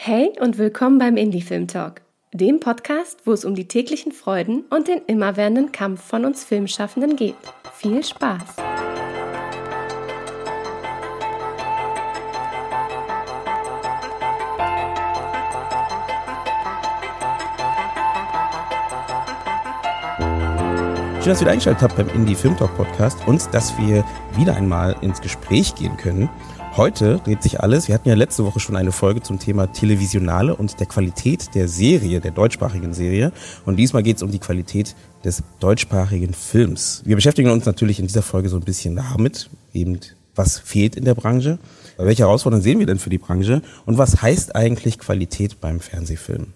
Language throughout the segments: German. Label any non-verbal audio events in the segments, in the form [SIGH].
Hey und willkommen beim Indie Film Talk, dem Podcast, wo es um die täglichen Freuden und den immerwährenden Kampf von uns Filmschaffenden geht. Viel Spaß! Schön, dass ihr wieder eingeschaltet habt beim Indie Film Talk Podcast und dass wir wieder einmal ins Gespräch gehen können. Heute dreht sich alles. Wir hatten ja letzte Woche schon eine Folge zum Thema Televisionale und der Qualität der Serie, der deutschsprachigen Serie. Und diesmal geht es um die Qualität des deutschsprachigen Films. Wir beschäftigen uns natürlich in dieser Folge so ein bisschen damit, eben was fehlt in der Branche, welche Herausforderungen sehen wir denn für die Branche und was heißt eigentlich Qualität beim Fernsehfilm.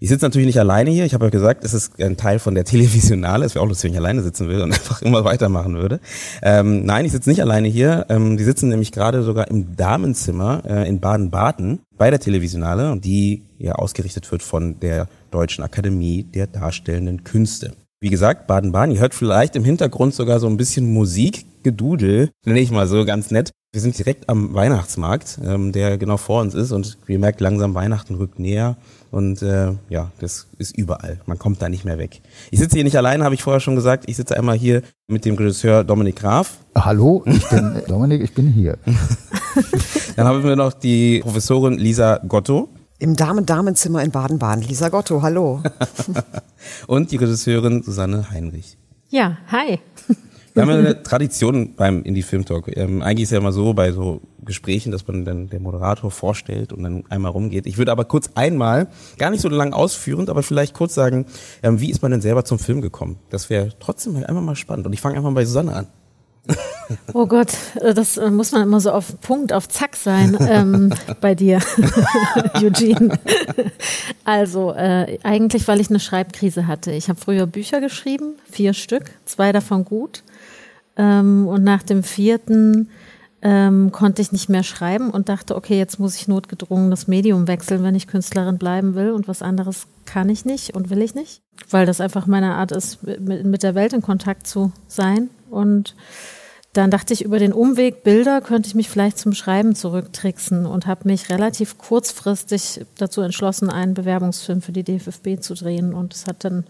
Ich sitze natürlich nicht alleine hier. Ich habe ja gesagt, es ist ein Teil von der Televisionale. Es wäre auch lustig, wenn ich alleine sitzen würde und [LAUGHS] einfach immer weitermachen würde. Ähm, nein, ich sitze nicht alleine hier. Ähm, die sitzen nämlich gerade sogar im Damenzimmer äh, in Baden-Baden bei der Televisionale, die ja ausgerichtet wird von der Deutschen Akademie der Darstellenden Künste. Wie gesagt, Baden-Baden, ihr hört vielleicht im Hintergrund sogar so ein bisschen Musikgedudel, nenne ich mal so ganz nett. Wir sind direkt am Weihnachtsmarkt, ähm, der genau vor uns ist und ihr merkt langsam, Weihnachten rückt näher. Und äh, ja, das ist überall. Man kommt da nicht mehr weg. Ich sitze hier nicht allein, habe ich vorher schon gesagt. Ich sitze einmal hier mit dem Regisseur Dominik Graf. Hallo, ich bin [LAUGHS] Dominik, ich bin hier. [LAUGHS] Dann haben wir noch die Professorin Lisa Gotto. Im Damen-Damenzimmer in Baden-Baden. Lisa Gotto, hallo. [LAUGHS] Und die Regisseurin Susanne Heinrich. Ja, hi. Wir haben ja eine Tradition beim Indie Film Talk. Ähm, eigentlich ist ja immer so bei so Gesprächen, dass man dann der Moderator vorstellt und dann einmal rumgeht. Ich würde aber kurz einmal, gar nicht so lang ausführend, aber vielleicht kurz sagen, ähm, wie ist man denn selber zum Film gekommen? Das wäre trotzdem einfach mal spannend. Und ich fange einfach mal bei Susanne an. [LAUGHS] Oh Gott, äh, das äh, muss man immer so auf Punkt, auf Zack sein ähm, [LAUGHS] bei dir, [LAUGHS] Eugene. Also äh, eigentlich, weil ich eine Schreibkrise hatte. Ich habe früher Bücher geschrieben, vier Stück, zwei davon gut. Ähm, und nach dem vierten ähm, konnte ich nicht mehr schreiben und dachte, okay, jetzt muss ich notgedrungen das Medium wechseln, wenn ich Künstlerin bleiben will. Und was anderes kann ich nicht und will ich nicht, weil das einfach meine Art ist, mit, mit der Welt in Kontakt zu sein. Und dann dachte ich, über den Umweg Bilder könnte ich mich vielleicht zum Schreiben zurücktricksen und habe mich relativ kurzfristig dazu entschlossen, einen Bewerbungsfilm für die DFFB zu drehen. Und es hat dann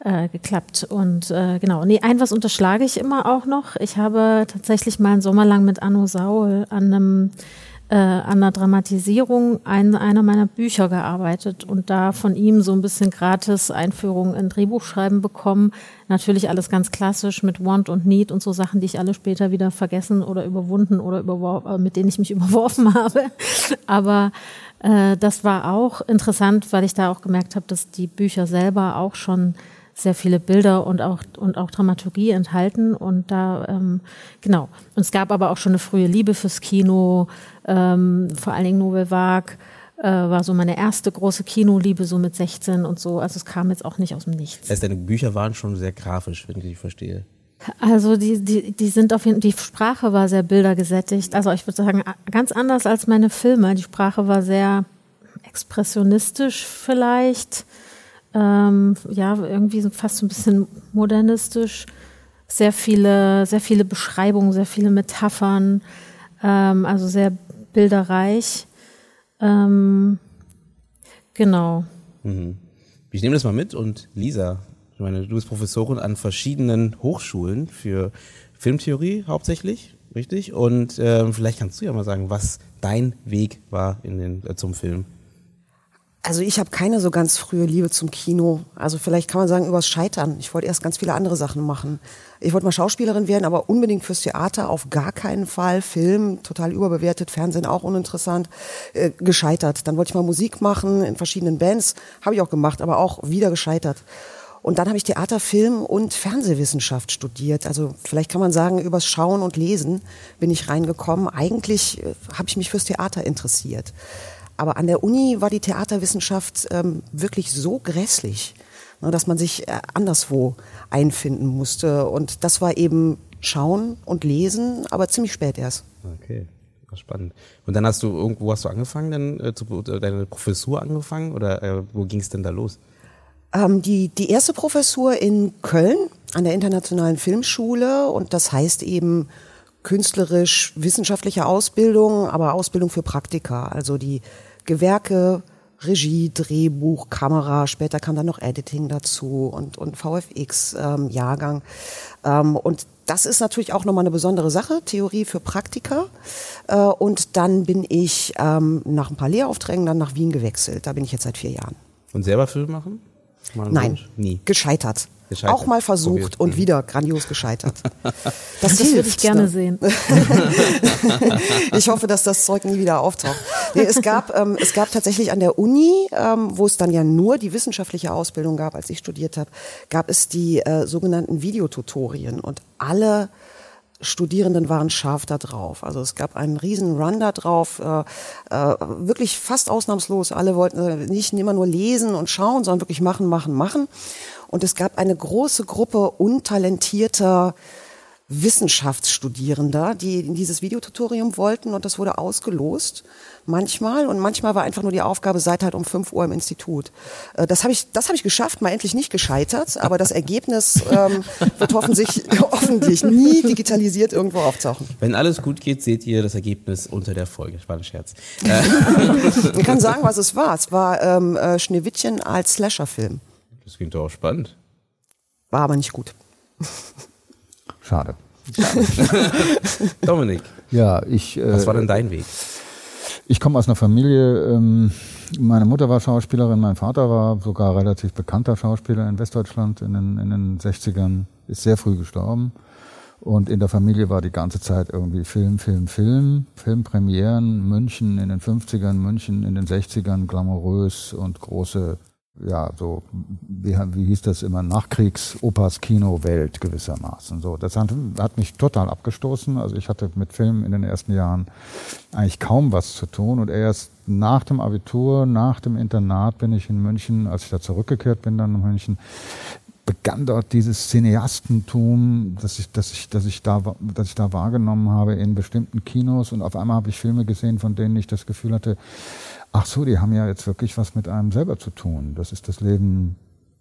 äh, geklappt. Und äh, genau, nee, ein was unterschlage ich immer auch noch. Ich habe tatsächlich mal einen Sommer lang mit Anno Saul an einem äh, an einer Dramatisierung ein, einer meiner Bücher gearbeitet und da von ihm so ein bisschen gratis Einführung in Drehbuchschreiben bekommen. Natürlich alles ganz klassisch mit Want und Need und so Sachen, die ich alle später wieder vergessen oder überwunden oder überworfen, äh, mit denen ich mich [LAUGHS] überworfen habe. Aber äh, das war auch interessant, weil ich da auch gemerkt habe, dass die Bücher selber auch schon sehr viele Bilder und auch, und auch Dramaturgie enthalten. Und da, ähm, genau. Und es gab aber auch schon eine frühe Liebe fürs Kino, ähm, vor allen Dingen Nouvelle Vague. Äh, war so meine erste große Kinoliebe, so mit 16 und so. Also es kam jetzt auch nicht aus dem Nichts. Das heißt, deine Bücher waren schon sehr grafisch, wenn ich dich verstehe. Also die, die, die sind auf jeden die Sprache war sehr bildergesättigt. Also ich würde sagen, ganz anders als meine Filme. Die Sprache war sehr expressionistisch vielleicht ähm, ja, irgendwie so fast so ein bisschen modernistisch. Sehr viele, sehr viele Beschreibungen, sehr viele Metaphern, ähm, also sehr bilderreich. Ähm, genau. Mhm. Ich nehme das mal mit und Lisa, ich meine, du bist Professorin an verschiedenen Hochschulen für Filmtheorie hauptsächlich, richtig? Und ähm, vielleicht kannst du ja mal sagen, was dein Weg war in den, äh, zum Film. Also ich habe keine so ganz frühe Liebe zum Kino. Also vielleicht kann man sagen übers Scheitern. Ich wollte erst ganz viele andere Sachen machen. Ich wollte mal Schauspielerin werden, aber unbedingt fürs Theater auf gar keinen Fall. Film total überbewertet, Fernsehen auch uninteressant. Äh, gescheitert. Dann wollte ich mal Musik machen in verschiedenen Bands, habe ich auch gemacht, aber auch wieder gescheitert. Und dann habe ich Theater, Film und Fernsehwissenschaft studiert. Also vielleicht kann man sagen, übers Schauen und Lesen bin ich reingekommen. Eigentlich äh, habe ich mich fürs Theater interessiert. Aber an der Uni war die Theaterwissenschaft ähm, wirklich so grässlich, ne, dass man sich äh, anderswo einfinden musste. Und das war eben Schauen und Lesen, aber ziemlich spät erst. Okay. Spannend. Und dann hast du irgendwo hast du angefangen, dann äh, zu, äh, deine Professur angefangen oder äh, wo ging es denn da los? Ähm, die, die erste Professur in Köln an der Internationalen Filmschule und das heißt eben künstlerisch-wissenschaftliche Ausbildung, aber Ausbildung für Praktika. Also die Gewerke, Regie, Drehbuch, Kamera, später kam dann noch Editing dazu und, und VFX-Jahrgang. Ähm, und das ist natürlich auch nochmal eine besondere Sache, Theorie für Praktiker. Äh, und dann bin ich ähm, nach ein paar Lehraufträgen dann nach Wien gewechselt. Da bin ich jetzt seit vier Jahren. Und selber Film machen? Nein, Wunsch? Nie. gescheitert. Gescheitert. Auch mal versucht Probiert. und Mhm. wieder grandios gescheitert. [LAUGHS] Das, Das würde ich gerne ne? sehen. [LAUGHS] Ich hoffe, dass das Zeug nie wieder auftaucht. Nee, es, gab, ähm, es gab tatsächlich an der Uni, ähm, wo es dann ja nur die wissenschaftliche Ausbildung gab, als ich studiert habe, gab es die äh, sogenannten Videotutorien und alle Studierenden waren scharf da drauf. Also es gab einen riesen Run da drauf, äh, äh, wirklich fast ausnahmslos. Alle wollten äh, nicht immer nur lesen und schauen, sondern wirklich machen, machen, machen. Und es gab eine große Gruppe untalentierter Wissenschaftsstudierender, die in dieses Videotutorium wollten und das wurde ausgelost manchmal und manchmal war einfach nur die Aufgabe, seid halt um 5 Uhr im Institut. Äh, Das habe ich, das habe ich geschafft, mal endlich nicht gescheitert, aber das Ergebnis ähm, wird hoffentlich, [LAUGHS] hoffentlich nie digitalisiert irgendwo auftauchen. Wenn alles gut geht, seht ihr das Ergebnis unter der Folge. Das war ein Scherz. [LAUGHS] Ich kann sagen, was es war. Es war ähm, äh, Schneewittchen als Slasher-Film. Das klingt doch auch spannend. War aber nicht gut. Schade. [LAUGHS] Dominik, Ja, ich. Äh, was war denn dein Weg? Ich komme aus einer Familie, ähm, meine Mutter war Schauspielerin, mein Vater war sogar relativ bekannter Schauspieler in Westdeutschland in den, in den 60ern, ist sehr früh gestorben. Und in der Familie war die ganze Zeit irgendwie Film, Film, Film, Filmpremieren, München in den 50ern, München in den 60ern, glamourös und große, ja, so, wie, wie hieß das immer, Nachkriegs-Opas-Kino-Welt gewissermaßen. So, das hat, hat mich total abgestoßen. Also ich hatte mit Filmen in den ersten Jahren eigentlich kaum was zu tun und erst nach dem Abitur, nach dem Internat bin ich in München, als ich da zurückgekehrt bin dann in München, begann dort dieses Cineastentum, das ich, das ich, das ich da, das ich da wahrgenommen habe in bestimmten Kinos und auf einmal habe ich Filme gesehen, von denen ich das Gefühl hatte, ach so, die haben ja jetzt wirklich was mit einem selber zu tun. Das ist das Leben,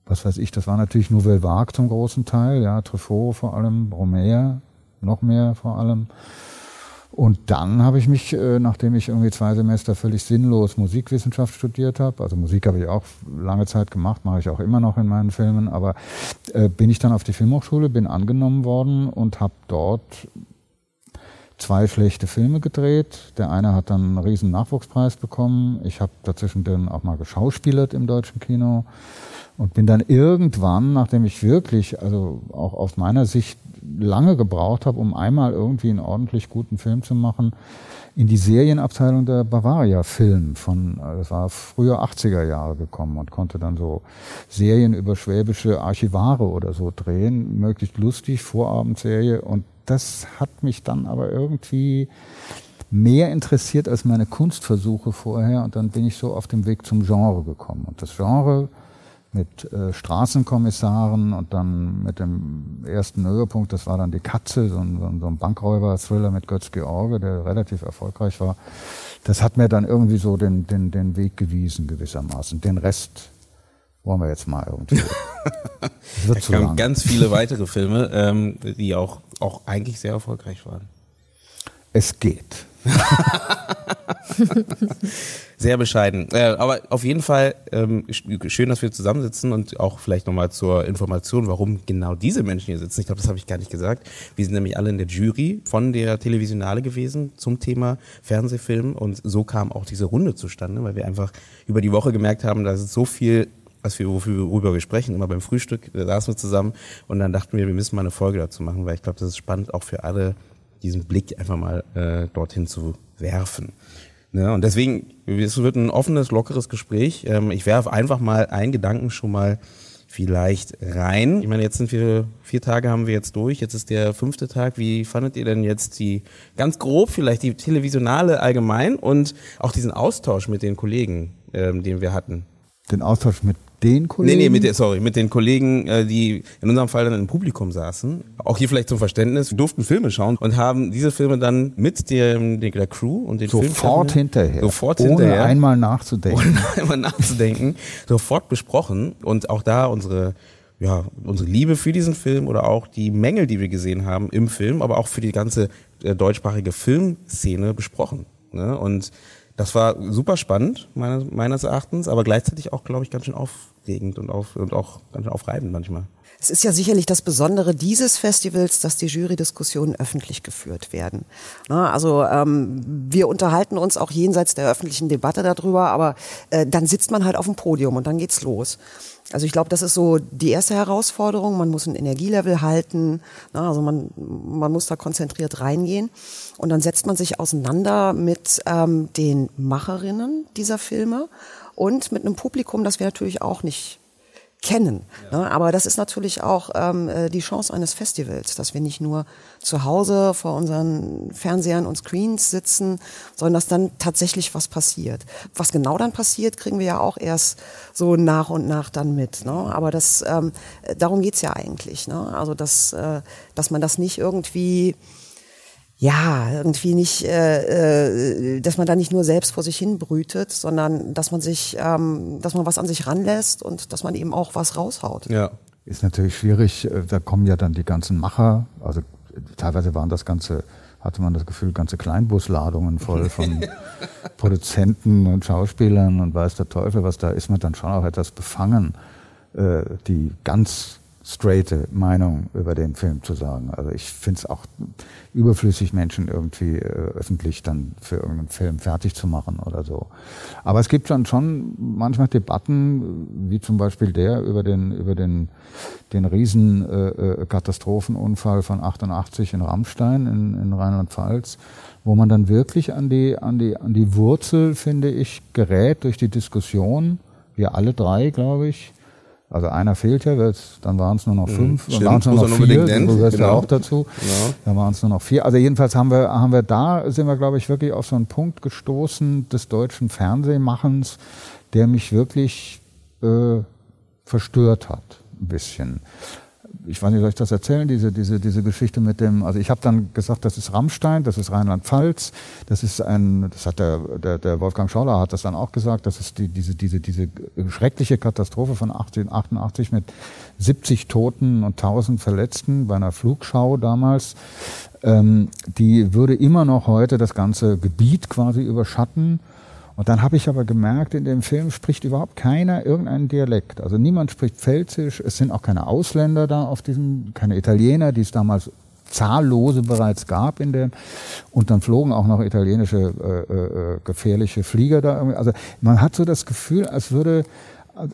was weiß ich, das war natürlich Nouvelle Vague zum großen Teil, ja, Truffaut vor allem, Romer, noch mehr vor allem. Und dann habe ich mich, äh, nachdem ich irgendwie zwei Semester völlig sinnlos Musikwissenschaft studiert habe, also Musik habe ich auch lange Zeit gemacht, mache ich auch immer noch in meinen Filmen, aber äh, bin ich dann auf die Filmhochschule, bin angenommen worden und habe dort zwei schlechte Filme gedreht. Der eine hat dann einen riesen Nachwuchspreis bekommen. Ich habe dazwischen dann auch mal geschauspielert im deutschen Kino und bin dann irgendwann, nachdem ich wirklich, also auch aus meiner Sicht lange gebraucht habe, um einmal irgendwie einen ordentlich guten Film zu machen, in die Serienabteilung der Bavaria Film von, äh, das war früher 80er Jahre gekommen und konnte dann so Serien über schwäbische Archivare oder so drehen, möglichst lustig, Vorabendserie. Und das hat mich dann aber irgendwie mehr interessiert als meine Kunstversuche vorher. Und dann bin ich so auf dem Weg zum Genre gekommen. Und das Genre mit äh, Straßenkommissaren und dann mit dem ersten Höhepunkt, das war dann die Katze, so ein, so ein, Bankräuber-Thriller mit Götz George, der relativ erfolgreich war. Das hat mir dann irgendwie so den, den, den Weg gewiesen gewissermaßen. Den Rest wollen wir jetzt mal irgendwie. [LAUGHS] Das wird Es zu kamen lang. ganz viele weitere Filme, ähm, die auch, auch eigentlich sehr erfolgreich waren. Es geht. [LAUGHS] Sehr bescheiden. Äh, aber auf jeden Fall ähm, sch- schön, dass wir zusammensitzen und auch vielleicht nochmal zur Information, warum genau diese Menschen hier sitzen. Ich glaube, das habe ich gar nicht gesagt. Wir sind nämlich alle in der Jury von der Televisionale gewesen zum Thema Fernsehfilm und so kam auch diese Runde zustande, weil wir einfach über die Woche gemerkt haben, da ist so viel was wir, worüber wir sprechen, immer beim Frühstück, saßen wir zusammen und dann dachten wir, wir müssen mal eine Folge dazu machen, weil ich glaube, das ist spannend auch für alle, diesen Blick einfach mal äh, dorthin zu werfen. Ne? Und deswegen, es wird ein offenes, lockeres Gespräch. Ähm, ich werfe einfach mal einen Gedanken schon mal vielleicht rein. Ich meine, jetzt sind wir, vier Tage haben wir jetzt durch, jetzt ist der fünfte Tag. Wie fandet ihr denn jetzt die, ganz grob vielleicht die Televisionale allgemein und auch diesen Austausch mit den Kollegen, ähm, den wir hatten? Den Austausch mit den Nee, Kollegen. nee, mit der, sorry, mit den Kollegen, äh, die in unserem Fall dann im Publikum saßen. Auch hier vielleicht zum Verständnis, wir durften Filme schauen und haben diese Filme dann mit dem, der, der Crew und den sofort hinterher. Sofort ohne hinterher. einmal nachzudenken. ohne [LAUGHS] einmal nachzudenken, sofort besprochen und auch da unsere ja, unsere Liebe für diesen Film oder auch die Mängel, die wir gesehen haben im Film, aber auch für die ganze äh, deutschsprachige Filmszene besprochen. Ne? Und Das war super spannend, meines, meines Erachtens, aber gleichzeitig auch, glaube ich, ganz schön aufregend und, auf, und auch ganz schön aufreibend manchmal. Es ist ja sicherlich das Besondere dieses Festivals, dass die Jurydiskussionen öffentlich geführt werden. Na, also ähm, wir unterhalten uns auch jenseits der öffentlichen Debatte darüber, aber äh, dann sitzt man halt auf dem Podium und dann geht's los. Also ich glaube, das ist so die erste Herausforderung. Man muss ein Energielevel halten. Na, also man, man muss da konzentriert reingehen. Und dann setzt man sich auseinander mit ähm, den Macherinnen dieser Filme und mit einem Publikum, das wir natürlich auch nicht kennen. Ja. Ne? Aber das ist natürlich auch ähm, äh, die Chance eines Festivals, dass wir nicht nur zu Hause vor unseren Fernsehern und Screens sitzen, sondern dass dann tatsächlich was passiert. Was genau dann passiert, kriegen wir ja auch erst so nach und nach dann mit. Ne? Aber das, ähm, darum geht's ja eigentlich. Ne? Also dass, äh, dass man das nicht irgendwie ja, irgendwie nicht, äh, äh, dass man da nicht nur selbst vor sich hin brütet, sondern dass man sich, ähm, dass man was an sich ranlässt und dass man eben auch was raushaut. Ja. Ist natürlich schwierig, äh, da kommen ja dann die ganzen Macher, also teilweise waren das ganze, hatte man das Gefühl, ganze Kleinbusladungen voll [LAUGHS] von Produzenten und Schauspielern und weiß der Teufel was, da ist man dann schon auch etwas befangen, äh, die ganz straighte Meinung über den Film zu sagen. Also ich finde es auch überflüssig, Menschen irgendwie äh, öffentlich dann für irgendeinen Film fertig zu machen oder so. Aber es gibt dann schon manchmal Debatten, wie zum Beispiel der über den über den den riesen äh, äh Katastrophenunfall von 88 in Rammstein in, in Rheinland-Pfalz, wo man dann wirklich an die an die an die Wurzel, finde ich, gerät durch die Diskussion. Wir alle drei, glaube ich also einer fehlt ja, dann waren es nur noch mhm. fünf, dann waren es nur noch vier, du gehörst genau. ja auch dazu. Genau. Dann waren es nur noch vier. Also jedenfalls haben wir, haben wir da, sind wir, glaube ich, wirklich auf so einen Punkt gestoßen des deutschen Fernsehmachens, der mich wirklich äh, verstört hat, ein bisschen ich weiß nicht, soll ich das erzählen, diese, diese, diese Geschichte mit dem, also ich habe dann gesagt, das ist Rammstein, das ist Rheinland-Pfalz, das ist ein, das hat der, der, der Wolfgang Schauler hat das dann auch gesagt, das ist die, diese, diese, diese schreckliche Katastrophe von 1888 mit 70 Toten und 1000 Verletzten bei einer Flugschau damals, ähm, die würde immer noch heute das ganze Gebiet quasi überschatten. Und dann habe ich aber gemerkt, in dem Film spricht überhaupt keiner irgendeinen Dialekt. Also niemand spricht Pfälzisch, es sind auch keine Ausländer da auf diesem, keine Italiener, die es damals zahllose bereits gab in dem und dann flogen auch noch italienische äh, äh, gefährliche Flieger da irgendwie. Also man hat so das Gefühl, als würde,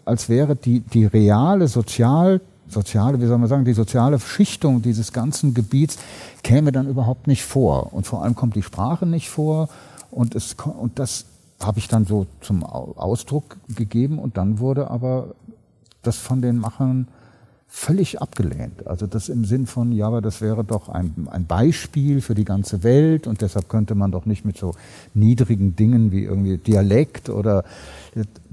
als wäre die die reale sozial soziale, wie soll man sagen, die soziale Schichtung dieses ganzen Gebiets käme dann überhaupt nicht vor und vor allem kommt die Sprache nicht vor und es und das habe ich dann so zum Ausdruck gegeben und dann wurde aber das von den Machern völlig abgelehnt. Also das im Sinn von, ja, aber das wäre doch ein, ein Beispiel für die ganze Welt und deshalb könnte man doch nicht mit so niedrigen Dingen wie irgendwie Dialekt oder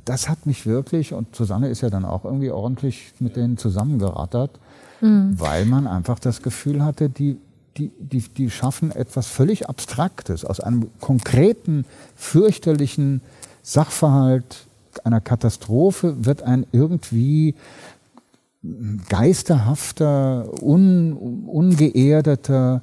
das hat mich wirklich, und Susanne ist ja dann auch irgendwie ordentlich mit denen zusammengerattert, mhm. weil man einfach das Gefühl hatte, die die, die, die schaffen etwas völlig Abstraktes aus einem konkreten, fürchterlichen Sachverhalt einer Katastrophe wird ein irgendwie geisterhafter, un, ungeerdeter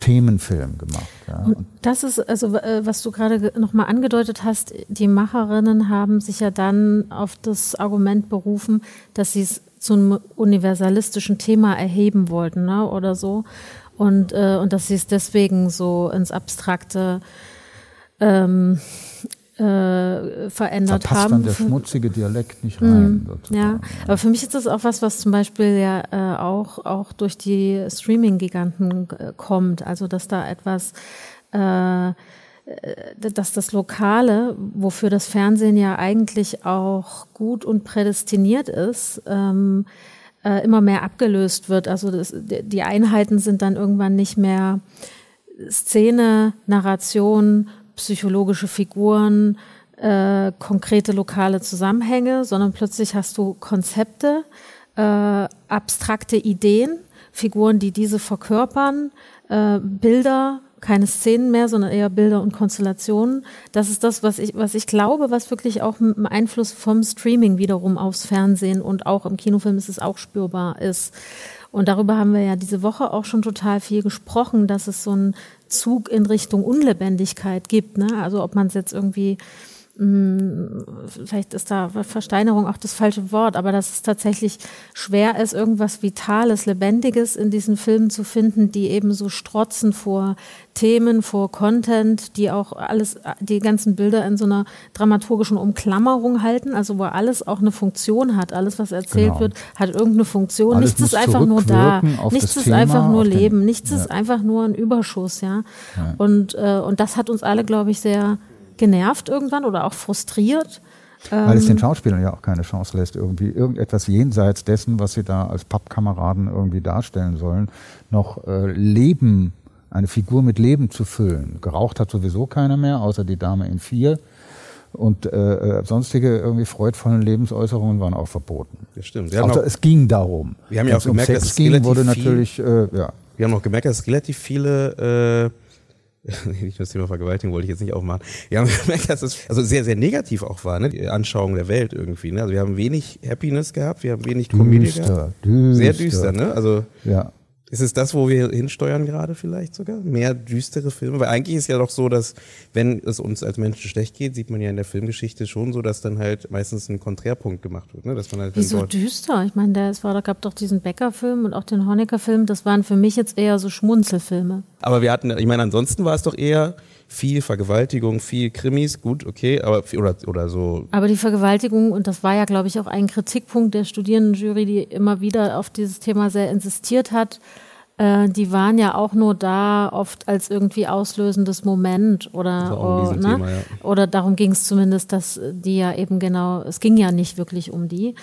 Themenfilm gemacht. Ja. Das ist also, äh, was du gerade nochmal angedeutet hast, die Macherinnen haben sich ja dann auf das Argument berufen, dass sie es zu einem universalistischen Thema erheben wollten ne, oder so und, äh, und dass sie es deswegen so ins Abstrakte ähm, äh, verändert Verpasst haben. dann der schmutzige Dialekt nicht rein. Mm, ja, aber für mich ist das auch was, was zum Beispiel ja äh, auch, auch durch die Streaming-Giganten äh, kommt. Also, dass da etwas, äh, äh, dass das Lokale, wofür das Fernsehen ja eigentlich auch gut und prädestiniert ist, ähm, äh, immer mehr abgelöst wird. Also das, die Einheiten sind dann irgendwann nicht mehr Szene, Narration, psychologische Figuren, äh, konkrete lokale Zusammenhänge, sondern plötzlich hast du Konzepte, äh, abstrakte Ideen, Figuren, die diese verkörpern, äh, Bilder, keine Szenen mehr, sondern eher Bilder und Konstellationen. Das ist das, was ich, was ich glaube, was wirklich auch dem Einfluss vom Streaming wiederum aufs Fernsehen und auch im Kinofilm ist es auch spürbar ist. Und darüber haben wir ja diese Woche auch schon total viel gesprochen, dass es so einen Zug in Richtung Unlebendigkeit gibt. Ne? Also ob man es jetzt irgendwie vielleicht ist da Versteinerung auch das falsche Wort, aber dass es tatsächlich schwer ist, irgendwas Vitales, Lebendiges in diesen Filmen zu finden, die eben so strotzen vor Themen, vor Content, die auch alles, die ganzen Bilder in so einer dramaturgischen Umklammerung halten, also wo alles auch eine Funktion hat. Alles, was erzählt genau. wird, hat irgendeine Funktion. Alles Nichts ist einfach nur da. Nichts ist Thema, einfach nur Leben. Nichts ja. ist einfach nur ein Überschuss, ja. ja. Und, äh, und das hat uns alle, glaube ich, sehr genervt irgendwann oder auch frustriert. Weil es den ähm, Schauspielern ja auch keine Chance lässt, irgendwie irgendetwas jenseits dessen, was sie da als Pappkameraden irgendwie darstellen sollen, noch äh, Leben, eine Figur mit Leben zu füllen. Geraucht hat sowieso keiner mehr, außer die Dame in vier. Und äh, äh sonstige irgendwie freudvollen Lebensäußerungen waren auch verboten. Das stimmt. Wir also auch, es ging darum. Wir haben ja auch gemerkt, um dass es ging, wurde natürlich, viel, äh, ja. Wir haben auch gemerkt, dass es relativ viele äh, [LAUGHS] nicht das Thema Vergewaltigung wollte ich jetzt nicht aufmachen. Wir haben [LAUGHS] gemerkt, dass es also sehr, sehr negativ auch war, ne? die Anschauung der Welt irgendwie. Ne? Also wir haben wenig Happiness gehabt, wir haben wenig Comedy gehabt. Düster. Sehr düster, ne? Also ja. Ist es das, wo wir hinsteuern gerade vielleicht sogar? Mehr düstere Filme? Weil eigentlich ist ja doch so, dass wenn es uns als Menschen schlecht geht, sieht man ja in der Filmgeschichte schon so, dass dann halt meistens ein Konträrpunkt gemacht wird. Ne? Dass man halt Wieso düster? Ich meine, da, es war, da gab doch diesen Becker-Film und auch den Honecker-Film. Das waren für mich jetzt eher so Schmunzelfilme. Aber wir hatten, ich meine, ansonsten war es doch eher viel Vergewaltigung, viel Krimis, gut, okay, aber oder oder so. Aber die Vergewaltigung und das war ja, glaube ich, auch ein Kritikpunkt der Studierendenjury, die immer wieder auf dieses Thema sehr insistiert hat. Äh, die waren ja auch nur da oft als irgendwie auslösendes Moment oder oh, ne? Thema, ja. oder darum ging es zumindest, dass die ja eben genau, es ging ja nicht wirklich um die.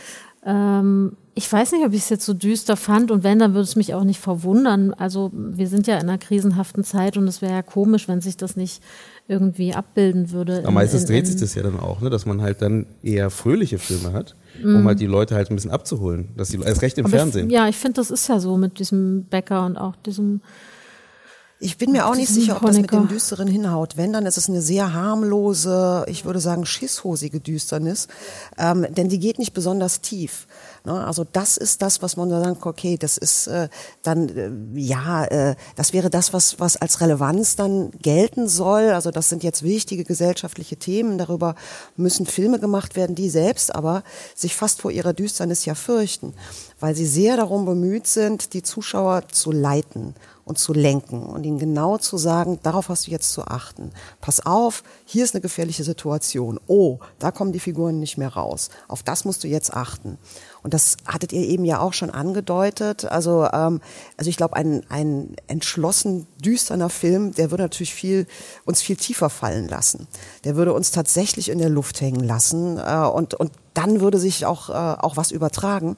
Ähm, ich weiß nicht, ob ich es jetzt so düster fand und wenn, dann würde es mich auch nicht verwundern. Also wir sind ja in einer krisenhaften Zeit und es wäre ja komisch, wenn sich das nicht irgendwie abbilden würde. Aber meistens in, in, dreht sich das ja dann auch, ne? dass man halt dann eher fröhliche Filme hat, mm. um mhm. halt die Leute halt ein bisschen abzuholen. Dass die erst recht im Aber Fernsehen. Ich, ja, ich finde, das ist ja so mit diesem Bäcker und auch diesem ich bin mir auch nicht sicher, ob das mit dem Düsteren hinhaut. Wenn, dann ist es eine sehr harmlose, ich würde sagen, schisshosige Düsternis, ähm, denn die geht nicht besonders tief. Ne? Also das ist das, was man dann sagt, okay, das ist äh, dann, äh, ja, äh, das wäre das, was, was als Relevanz dann gelten soll. Also das sind jetzt wichtige gesellschaftliche Themen, darüber müssen Filme gemacht werden, die selbst aber sich fast vor ihrer Düsternis ja fürchten, weil sie sehr darum bemüht sind, die Zuschauer zu leiten und zu lenken und ihnen genau zu sagen, darauf hast du jetzt zu achten. Pass auf, hier ist eine gefährliche Situation. Oh, da kommen die Figuren nicht mehr raus. Auf das musst du jetzt achten. Und das hattet ihr eben ja auch schon angedeutet. Also, ähm, also ich glaube, ein, ein entschlossen düsterner Film, der würde natürlich viel, uns viel tiefer fallen lassen. Der würde uns tatsächlich in der Luft hängen lassen äh, und, und dann würde sich auch, äh, auch was übertragen.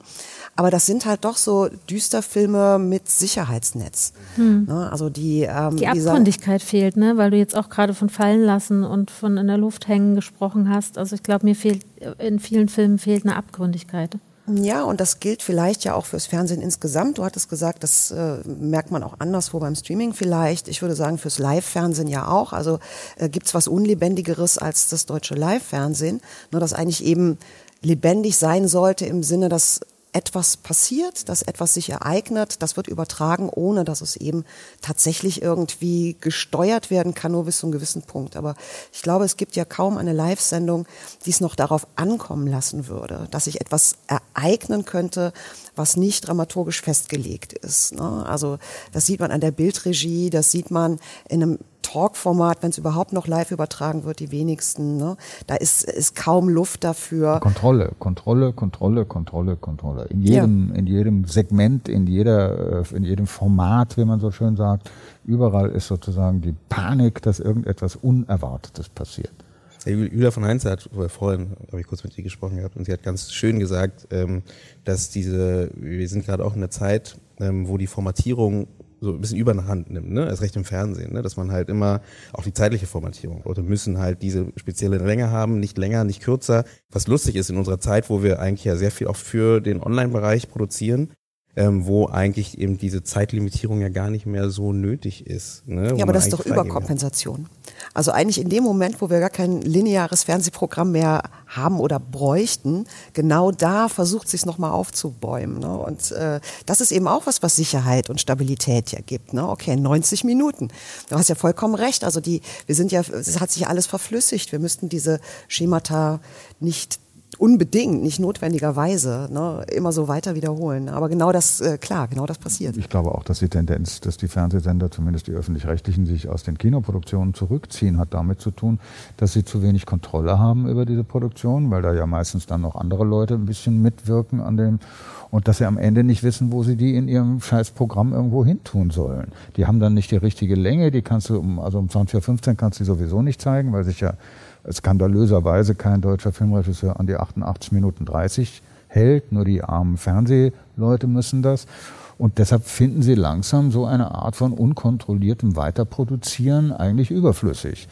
Aber das sind halt doch so Düsterfilme mit Sicherheitsnetz. Hm. Ne? Also die, ähm, die Abgründigkeit fehlt, ne? weil du jetzt auch gerade von fallen lassen und von in der Luft hängen gesprochen hast. Also ich glaube, mir fehlt in vielen Filmen fehlt eine Abgründigkeit. Ja, und das gilt vielleicht ja auch fürs Fernsehen insgesamt. Du hattest gesagt, das äh, merkt man auch anderswo beim Streaming vielleicht. Ich würde sagen, fürs Live-Fernsehen ja auch. Also äh, gibt's was Unlebendigeres als das deutsche Live-Fernsehen. Nur dass eigentlich eben lebendig sein sollte im Sinne, dass etwas passiert, dass etwas sich ereignet, das wird übertragen, ohne dass es eben tatsächlich irgendwie gesteuert werden kann, nur bis zu einem gewissen Punkt. Aber ich glaube, es gibt ja kaum eine Live-Sendung, die es noch darauf ankommen lassen würde, dass sich etwas ereignen könnte, was nicht dramaturgisch festgelegt ist. Ne? Also das sieht man an der Bildregie, das sieht man in einem Talk-Format, wenn es überhaupt noch live übertragen wird, die wenigsten. Ne? Da ist, ist kaum Luft dafür. Kontrolle, Kontrolle, Kontrolle, Kontrolle, Kontrolle. In jedem, ja. in jedem Segment, in jeder, äh, in jedem Format, wie man so schön sagt, überall ist sozusagen die Panik, dass irgendetwas Unerwartetes passiert. Julia von Heinz hat vorhin, habe ich kurz mit ihr gesprochen gehabt, und sie hat ganz schön gesagt, ähm, dass diese, wir sind gerade auch in der Zeit, ähm, wo die Formatierung so ein bisschen überhand nimmt, ne? Erst recht im Fernsehen, ne? Dass man halt immer auch die zeitliche Formatierung. Leute müssen halt diese spezielle Länge haben, nicht länger, nicht kürzer. Was lustig ist in unserer Zeit, wo wir eigentlich ja sehr viel auch für den Online-Bereich produzieren, ähm, wo eigentlich eben diese Zeitlimitierung ja gar nicht mehr so nötig ist. Ne? Ja, aber das ist doch Überkompensation. Also eigentlich in dem Moment, wo wir gar kein lineares Fernsehprogramm mehr haben oder bräuchten, genau da versucht sich nochmal aufzubäumen. Ne? Und äh, das ist eben auch was, was Sicherheit und Stabilität ja gibt. Ne? Okay, 90 Minuten. Du hast ja vollkommen recht. Also die, wir sind ja, es hat sich alles verflüssigt. Wir müssten diese Schemata nicht unbedingt, nicht notwendigerweise, ne, immer so weiter wiederholen. Aber genau das, äh, klar, genau das passiert. Ich glaube auch, dass die Tendenz, dass die Fernsehsender, zumindest die öffentlich-rechtlichen, sich aus den Kinoproduktionen zurückziehen, hat damit zu tun, dass sie zu wenig Kontrolle haben über diese Produktion, weil da ja meistens dann noch andere Leute ein bisschen mitwirken an dem und dass sie am Ende nicht wissen, wo sie die in ihrem Scheißprogramm irgendwo hin tun sollen. Die haben dann nicht die richtige Länge, die kannst du um, also um 20.15 Uhr kannst du sowieso nicht zeigen, weil sich ja skandalöserweise kein deutscher Filmregisseur an die 88 Minuten 30 hält, nur die armen Fernsehleute müssen das. Und deshalb finden sie langsam so eine Art von unkontrolliertem Weiterproduzieren eigentlich überflüssig.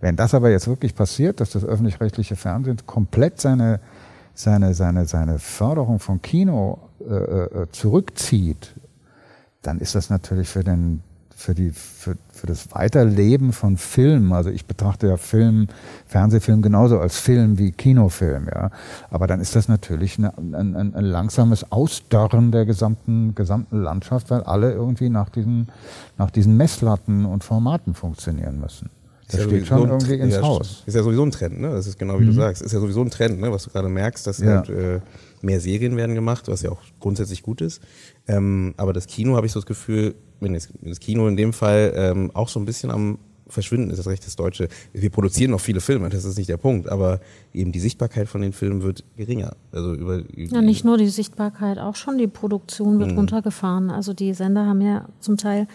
Wenn das aber jetzt wirklich passiert, dass das öffentlich-rechtliche Fernsehen komplett seine, seine, seine, seine Förderung von Kino äh, äh zurückzieht, dann ist das natürlich für den für, die, für, für das Weiterleben von Film, also ich betrachte ja Film, Fernsehfilm genauso als Film wie Kinofilm, ja. Aber dann ist das natürlich eine, ein, ein, ein langsames Ausdörren der gesamten, gesamten Landschaft, weil alle irgendwie nach diesen, nach diesen Messlatten und Formaten funktionieren müssen. Das steht schon irgendwie ins ja, Haus. Ist ja sowieso ein Trend, ne? Das ist genau wie mhm. du sagst. Ist ja sowieso ein Trend, ne? Was du gerade merkst, dass ja. halt, äh, mehr Serien werden gemacht, was ja auch grundsätzlich gut ist. Ähm, aber das Kino habe ich so das Gefühl, wenn das Kino in dem Fall ähm, auch so ein bisschen am Verschwinden ist, das recht das Deutsche. Wir produzieren noch viele Filme, das ist nicht der Punkt, aber eben die Sichtbarkeit von den Filmen wird geringer. Also über, ja, nicht nur die Sichtbarkeit, auch schon die Produktion wird mhm. runtergefahren. Also die Sender haben ja zum Teil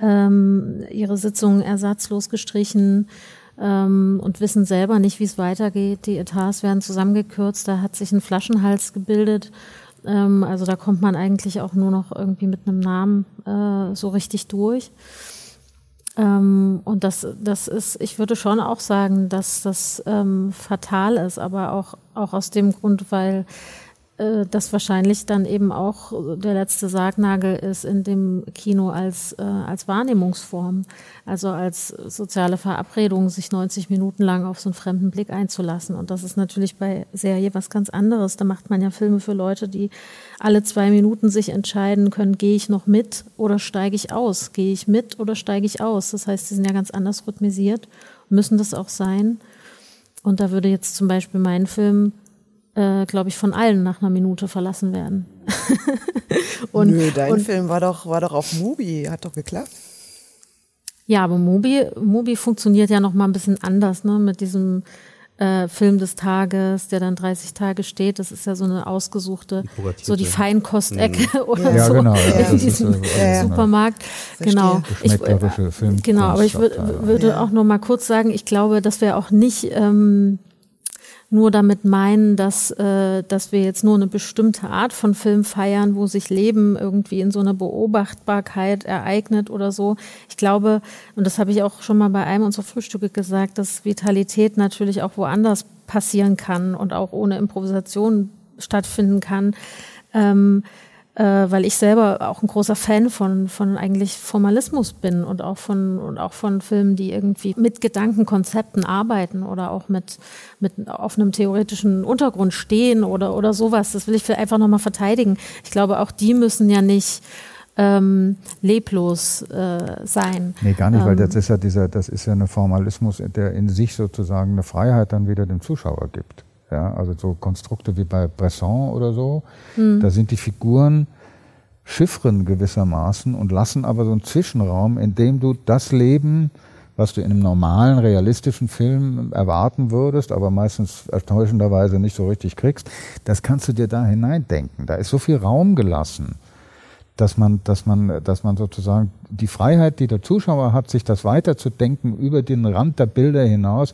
ähm, ihre Sitzungen ersatzlos gestrichen ähm, und wissen selber nicht, wie es weitergeht. Die Etats werden zusammengekürzt, da hat sich ein Flaschenhals gebildet. Ähm, also da kommt man eigentlich auch nur noch irgendwie mit einem Namen äh, so richtig durch. Ähm, und das, das ist, ich würde schon auch sagen, dass das ähm, fatal ist, aber auch, auch aus dem Grund, weil äh, das wahrscheinlich dann eben auch der letzte Sargnagel ist in dem Kino als, äh, als Wahrnehmungsform, also als soziale Verabredung, sich 90 Minuten lang auf so einen fremden Blick einzulassen. Und das ist natürlich bei Serie was ganz anderes. Da macht man ja Filme für Leute, die alle zwei Minuten sich entscheiden können, gehe ich noch mit oder steige ich aus? Gehe ich mit oder steige ich aus? Das heißt, sie sind ja ganz anders rhythmisiert, müssen das auch sein. Und da würde jetzt zum Beispiel mein Film äh, glaube ich, von allen nach einer Minute verlassen werden. [LAUGHS] und, Nö, dein und, Film war doch, war doch auf Mubi, hat doch geklappt. Ja, aber Mubi, Mubi funktioniert ja noch mal ein bisschen anders, ne, mit diesem äh, Film des Tages, der dann 30 Tage steht. Das ist ja so eine ausgesuchte, so die Feinkostecke mhm. oder ja, so genau, ja, in diesem ja, Supermarkt. Genau. Ich, genau, aber ich würde ja. auch noch mal kurz sagen, ich glaube, dass wir auch nicht ähm, nur damit meinen, dass, äh, dass wir jetzt nur eine bestimmte Art von Film feiern, wo sich Leben irgendwie in so einer Beobachtbarkeit ereignet oder so. Ich glaube, und das habe ich auch schon mal bei einem unserer Frühstücke gesagt, dass Vitalität natürlich auch woanders passieren kann und auch ohne Improvisation stattfinden kann. Ähm, äh, weil ich selber auch ein großer Fan von, von eigentlich Formalismus bin und auch von, und auch von Filmen, die irgendwie mit Gedankenkonzepten arbeiten oder auch mit, mit auf einem theoretischen Untergrund stehen oder, oder sowas. Das will ich einfach nochmal verteidigen. Ich glaube, auch die müssen ja nicht ähm, leblos äh, sein. Nee, gar nicht, ähm, weil das ist ja dieser, das ist ja ein Formalismus, der in sich sozusagen eine Freiheit dann wieder dem Zuschauer gibt. Ja, also so Konstrukte wie bei Bresson oder so, mhm. da sind die Figuren Chiffren gewissermaßen und lassen aber so einen Zwischenraum, in dem du das Leben, was du in einem normalen, realistischen Film erwarten würdest, aber meistens enttäuschenderweise nicht so richtig kriegst, das kannst du dir da hineindenken. Da ist so viel Raum gelassen dass man, dass man, dass man sozusagen die Freiheit, die der Zuschauer hat, sich das weiterzudenken über den Rand der Bilder hinaus,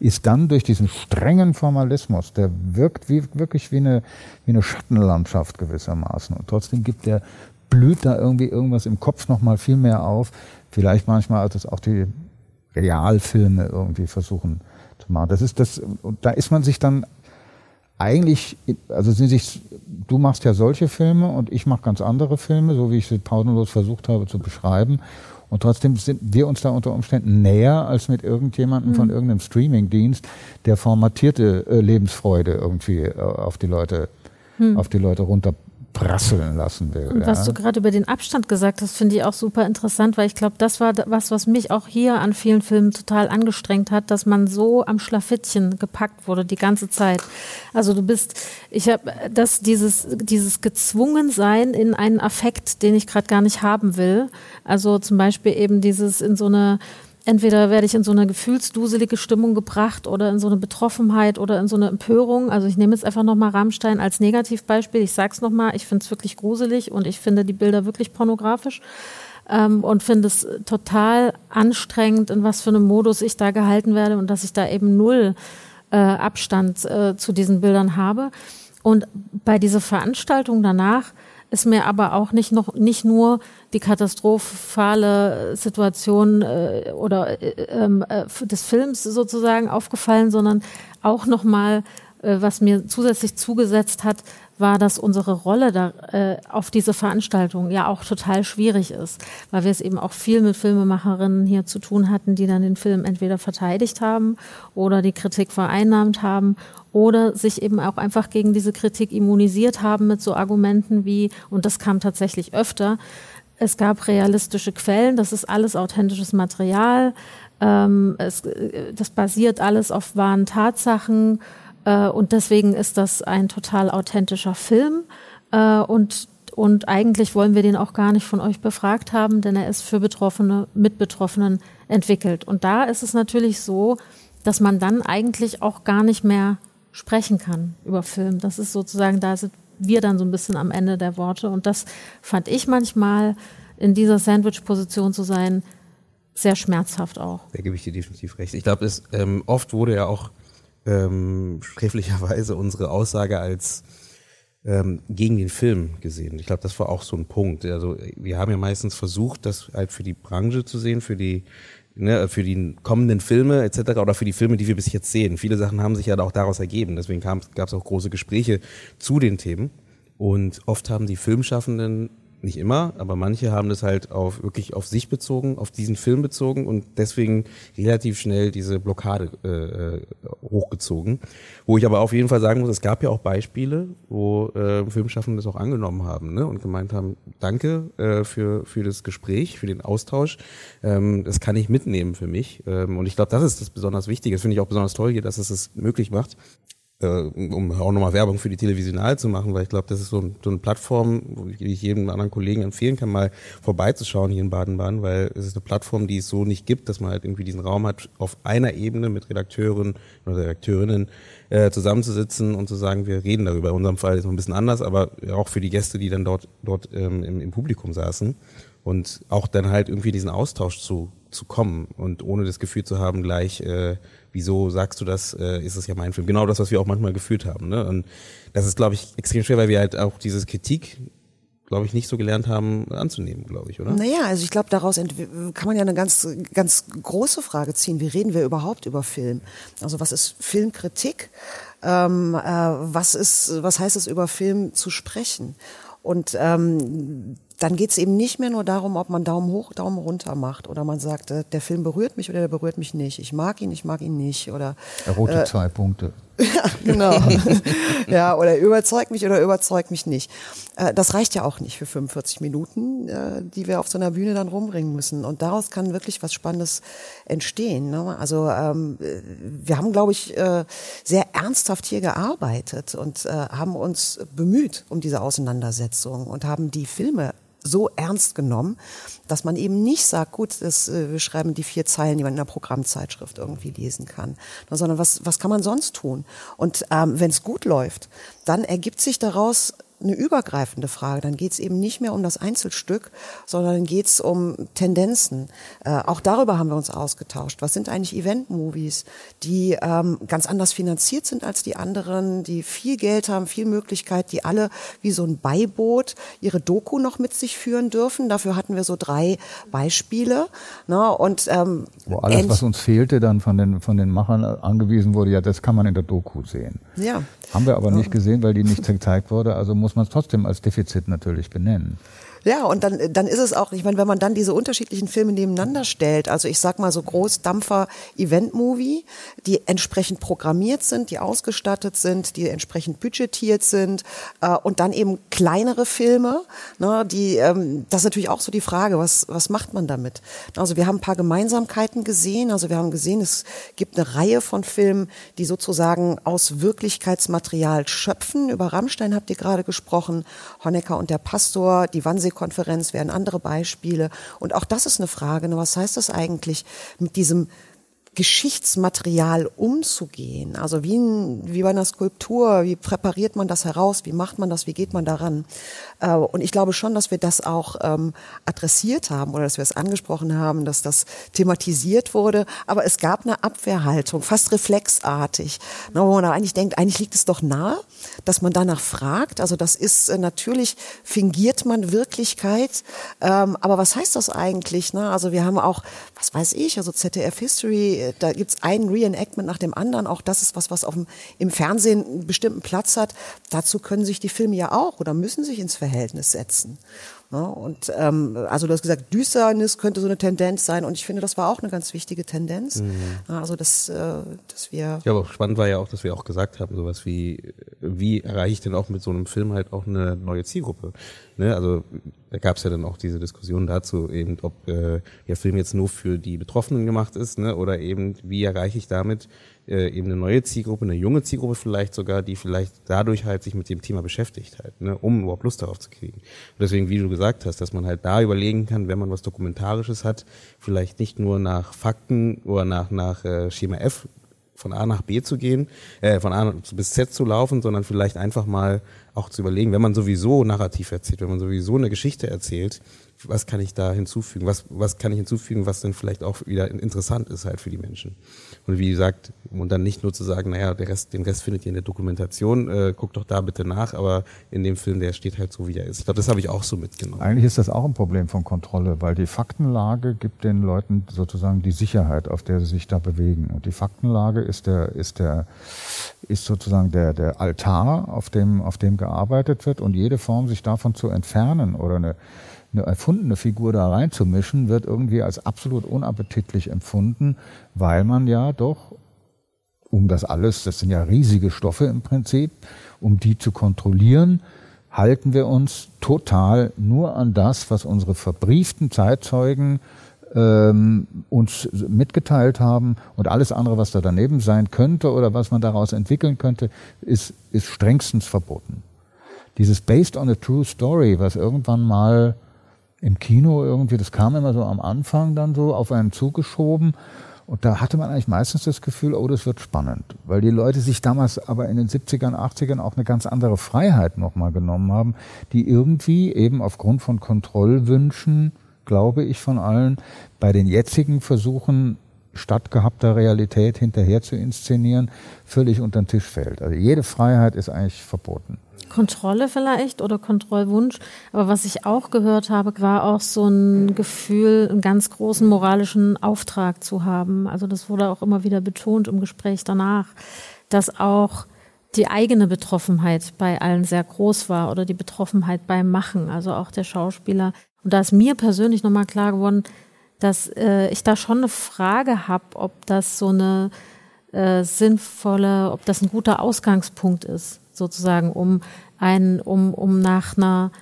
ist dann durch diesen strengen Formalismus, der wirkt wie, wirklich wie eine, wie eine Schattenlandschaft gewissermaßen. Und trotzdem gibt der, blüht da irgendwie irgendwas im Kopf nochmal viel mehr auf. Vielleicht manchmal, als es auch die Realfilme irgendwie versuchen zu machen. Das ist das, und da ist man sich dann eigentlich, also sind sich, du machst ja solche Filme und ich mache ganz andere Filme, so wie ich sie pausenlos versucht habe zu beschreiben. Und trotzdem sind wir uns da unter Umständen näher als mit irgendjemandem mhm. von irgendeinem Streamingdienst, der formatierte äh, Lebensfreude irgendwie äh, auf die Leute, mhm. auf die Leute runter prasseln lassen will. Und was du gerade über den Abstand gesagt hast, finde ich auch super interessant, weil ich glaube, das war was, was mich auch hier an vielen Filmen total angestrengt hat, dass man so am Schlafittchen gepackt wurde die ganze Zeit. Also du bist, ich habe das dieses dieses Gezwungensein in einen Affekt, den ich gerade gar nicht haben will. Also zum Beispiel eben dieses in so eine entweder werde ich in so eine gefühlsduselige Stimmung gebracht oder in so eine Betroffenheit oder in so eine Empörung. Also ich nehme jetzt einfach nochmal Rammstein als Negativbeispiel. Ich sag's nochmal, ich finde es wirklich gruselig und ich finde die Bilder wirklich pornografisch. Ähm, und finde es total anstrengend, in was für einem Modus ich da gehalten werde und dass ich da eben null äh, Abstand äh, zu diesen Bildern habe. Und bei dieser Veranstaltung danach ist mir aber auch nicht noch nicht nur die katastrophale Situation äh, oder äh, ähm, äh, des Films sozusagen aufgefallen, sondern auch noch mal äh, was mir zusätzlich zugesetzt hat, war, dass unsere Rolle da äh, auf diese Veranstaltung ja auch total schwierig ist, weil wir es eben auch viel mit Filmemacherinnen hier zu tun hatten, die dann den Film entweder verteidigt haben oder die Kritik vereinnahmt haben oder sich eben auch einfach gegen diese Kritik immunisiert haben mit so Argumenten wie, und das kam tatsächlich öfter, es gab realistische Quellen, das ist alles authentisches Material, ähm, es, das basiert alles auf wahren Tatsachen äh, und deswegen ist das ein total authentischer Film äh, und und eigentlich wollen wir den auch gar nicht von euch befragt haben, denn er ist für Betroffene, mit Betroffenen entwickelt. Und da ist es natürlich so, dass man dann eigentlich auch gar nicht mehr sprechen kann über Film. Das ist sozusagen, da sind wir dann so ein bisschen am Ende der Worte. Und das fand ich manchmal in dieser Sandwich-Position zu sein, sehr schmerzhaft auch. Da gebe ich dir definitiv recht. Ich glaube, ähm, oft wurde ja auch ähm, schräflicherweise unsere Aussage als ähm, gegen den Film gesehen. Ich glaube, das war auch so ein Punkt. Also wir haben ja meistens versucht, das halt für die Branche zu sehen, für die ne, für die kommenden Filme etc. oder für die Filme, die wir bis jetzt sehen. Viele Sachen haben sich ja auch daraus ergeben. Deswegen gab es auch große Gespräche zu den Themen. Und oft haben die Filmschaffenden nicht immer, aber manche haben das halt auf wirklich auf sich bezogen, auf diesen Film bezogen und deswegen relativ schnell diese Blockade äh, äh, hochgezogen. Wo ich aber auf jeden Fall sagen muss, es gab ja auch Beispiele, wo äh, Filmschaffende das auch angenommen haben ne, und gemeint haben, danke äh, für für das Gespräch, für den Austausch. Ähm, das kann ich mitnehmen für mich ähm, und ich glaube, das ist das besonders Wichtige. Das finde ich auch besonders toll hier, dass es es möglich macht äh, um auch nochmal Werbung für die Televisional zu machen, weil ich glaube, das ist so, ein, so eine Plattform, wo ich, ich jedem anderen Kollegen empfehlen kann, mal vorbeizuschauen hier in Baden-Baden, weil es ist eine Plattform, die es so nicht gibt, dass man halt irgendwie diesen Raum hat, auf einer Ebene mit Redakteuren oder Redakteurinnen äh, zusammenzusitzen und zu sagen, wir reden darüber. In unserem Fall ist es ein bisschen anders, aber auch für die Gäste, die dann dort, dort ähm, im, im Publikum saßen und auch dann halt irgendwie diesen Austausch zu, zu kommen und ohne das Gefühl zu haben, gleich äh, wieso sagst du das, äh, ist es ja mein Film. Genau das, was wir auch manchmal gefühlt haben. Ne? Und das ist, glaube ich, extrem schwer, weil wir halt auch diese Kritik glaube ich, nicht so gelernt haben anzunehmen, glaube ich, oder? Naja, also ich glaube, daraus kann man ja eine ganz, ganz große Frage ziehen. Wie reden wir überhaupt über Film? Also was ist Filmkritik? Ähm, äh, was ist, was heißt es über Film zu sprechen? Und ähm, dann geht es eben nicht mehr nur darum, ob man Daumen hoch, Daumen runter macht oder man sagt, äh, der Film berührt mich oder der berührt mich nicht. Ich mag ihn, ich mag ihn nicht. Oder rote äh, zwei Punkte. Ja, [LAUGHS] genau. ja, oder überzeugt mich oder überzeugt mich nicht. Äh, das reicht ja auch nicht für 45 Minuten, äh, die wir auf so einer Bühne dann rumbringen müssen. Und daraus kann wirklich was Spannendes entstehen. Ne? Also ähm, wir haben, glaube ich, äh, sehr ernsthaft hier gearbeitet und äh, haben uns bemüht um diese Auseinandersetzung und haben die Filme so ernst genommen, dass man eben nicht sagt, gut, das, äh, wir schreiben die vier Zeilen, die man in einer Programmzeitschrift irgendwie lesen kann, sondern was, was kann man sonst tun? Und ähm, wenn es gut läuft, dann ergibt sich daraus eine übergreifende Frage. Dann geht es eben nicht mehr um das Einzelstück, sondern geht es um Tendenzen. Äh, auch darüber haben wir uns ausgetauscht. Was sind eigentlich Event-Movies, die ähm, ganz anders finanziert sind als die anderen, die viel Geld haben, viel Möglichkeit, die alle wie so ein Beiboot ihre Doku noch mit sich führen dürfen. Dafür hatten wir so drei Beispiele. Ne? Und, ähm, Wo alles, was uns fehlte, dann von den, von den Machern angewiesen wurde, ja, das kann man in der Doku sehen. Ja. Haben wir aber nicht gesehen, weil die nicht gezeigt wurde. Also muss man es trotzdem als Defizit natürlich benennen. Ja, und dann, dann ist es auch, ich meine, wenn man dann diese unterschiedlichen Filme nebeneinander stellt, also ich sag mal so Großdampfer Event-Movie, die entsprechend programmiert sind, die ausgestattet sind, die entsprechend budgetiert sind, äh, und dann eben kleinere Filme, ne, die, ähm, das ist natürlich auch so die Frage, was, was macht man damit? Also wir haben ein paar Gemeinsamkeiten gesehen, also wir haben gesehen, es gibt eine Reihe von Filmen, die sozusagen aus Wirklichkeitsmaterial schöpfen. Über Rammstein habt ihr gerade gesprochen, Honecker und der Pastor, die Wannsee Konferenz wären andere Beispiele. Und auch das ist eine Frage. Ne? Was heißt das eigentlich mit diesem Geschichtsmaterial umzugehen. Also wie, wie bei einer Skulptur, wie präpariert man das heraus, wie macht man das, wie geht man daran. Äh, und ich glaube schon, dass wir das auch ähm, adressiert haben oder dass wir es angesprochen haben, dass das thematisiert wurde. Aber es gab eine Abwehrhaltung, fast reflexartig, ne, wo man eigentlich denkt, eigentlich liegt es doch nahe, dass man danach fragt. Also das ist äh, natürlich, fingiert man Wirklichkeit. Ähm, aber was heißt das eigentlich? Ne? Also wir haben auch, was weiß ich, also ZDF History, da gibt's ein Reenactment nach dem anderen. Auch das ist was, was auf dem, im Fernsehen einen bestimmten Platz hat. Dazu können sich die Filme ja auch oder müssen sich ins Verhältnis setzen. Ne? Und ähm, also du hast gesagt, Düsternis könnte so eine Tendenz sein und ich finde, das war auch eine ganz wichtige Tendenz. Mhm. Also dass, äh, dass wir. Ja, aber spannend war ja auch, dass wir auch gesagt haben, sowas wie, wie erreiche ich denn auch mit so einem Film halt auch eine neue Zielgruppe? Ne? Also da gab es ja dann auch diese Diskussion dazu, eben ob äh, der Film jetzt nur für die Betroffenen gemacht ist, ne? oder eben wie erreiche ich damit äh, eben eine neue Zielgruppe, eine junge Zielgruppe vielleicht sogar, die vielleicht dadurch halt sich mit dem Thema beschäftigt halt, ne, um überhaupt Lust darauf zu kriegen. Und deswegen, wie du gesagt hast, dass man halt da überlegen kann, wenn man was Dokumentarisches hat, vielleicht nicht nur nach Fakten oder nach, nach äh, Schema F von A nach B zu gehen, äh, von A bis Z zu laufen, sondern vielleicht einfach mal auch zu überlegen, wenn man sowieso narrativ erzählt, wenn man sowieso eine Geschichte erzählt, was kann ich da hinzufügen? Was, was kann ich hinzufügen, was dann vielleicht auch wieder interessant ist halt für die Menschen? Und wie gesagt, und dann nicht nur zu sagen, naja, der Rest, den Rest findet ihr in der Dokumentation, äh, guckt doch da bitte nach, aber in dem Film, der steht halt so, wie er ist. Ich glaube, das habe ich auch so mitgenommen. Eigentlich ist das auch ein Problem von Kontrolle, weil die Faktenlage gibt den Leuten sozusagen die Sicherheit, auf der sie sich da bewegen. Und die Faktenlage ist der, ist der, ist sozusagen der, der Altar, auf dem, auf dem gearbeitet wird und jede Form, sich davon zu entfernen oder eine eine erfundene Figur da reinzumischen, wird irgendwie als absolut unappetitlich empfunden, weil man ja doch um das alles, das sind ja riesige Stoffe im Prinzip, um die zu kontrollieren, halten wir uns total nur an das, was unsere verbrieften Zeitzeugen ähm, uns mitgeteilt haben und alles andere, was da daneben sein könnte oder was man daraus entwickeln könnte, ist, ist strengstens verboten. Dieses Based on a True Story, was irgendwann mal im Kino irgendwie, das kam immer so am Anfang dann so auf einen zugeschoben. Und da hatte man eigentlich meistens das Gefühl, oh, das wird spannend. Weil die Leute sich damals aber in den 70ern, 80ern auch eine ganz andere Freiheit nochmal genommen haben, die irgendwie eben aufgrund von Kontrollwünschen, glaube ich, von allen, bei den jetzigen Versuchen stattgehabter Realität hinterher zu inszenieren, völlig unter den Tisch fällt. Also jede Freiheit ist eigentlich verboten. Kontrolle vielleicht oder Kontrollwunsch. Aber was ich auch gehört habe, war auch so ein Gefühl, einen ganz großen moralischen Auftrag zu haben. Also das wurde auch immer wieder betont im Gespräch danach, dass auch die eigene Betroffenheit bei allen sehr groß war oder die Betroffenheit beim Machen, also auch der Schauspieler. Und da ist mir persönlich nochmal klar geworden, dass äh, ich da schon eine Frage habe, ob das so eine äh, sinnvolle, ob das ein guter Ausgangspunkt ist, sozusagen, um ein, um, um nach einer,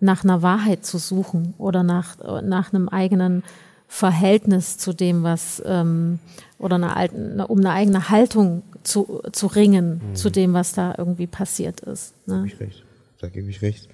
nach einer Wahrheit zu suchen oder nach, nach einem eigenen Verhältnis zu dem, was ähm, oder eine, um eine eigene Haltung zu, zu ringen mhm. zu dem, was da irgendwie passiert ist. Ne? Da gebe ich recht. Da gebe ich recht.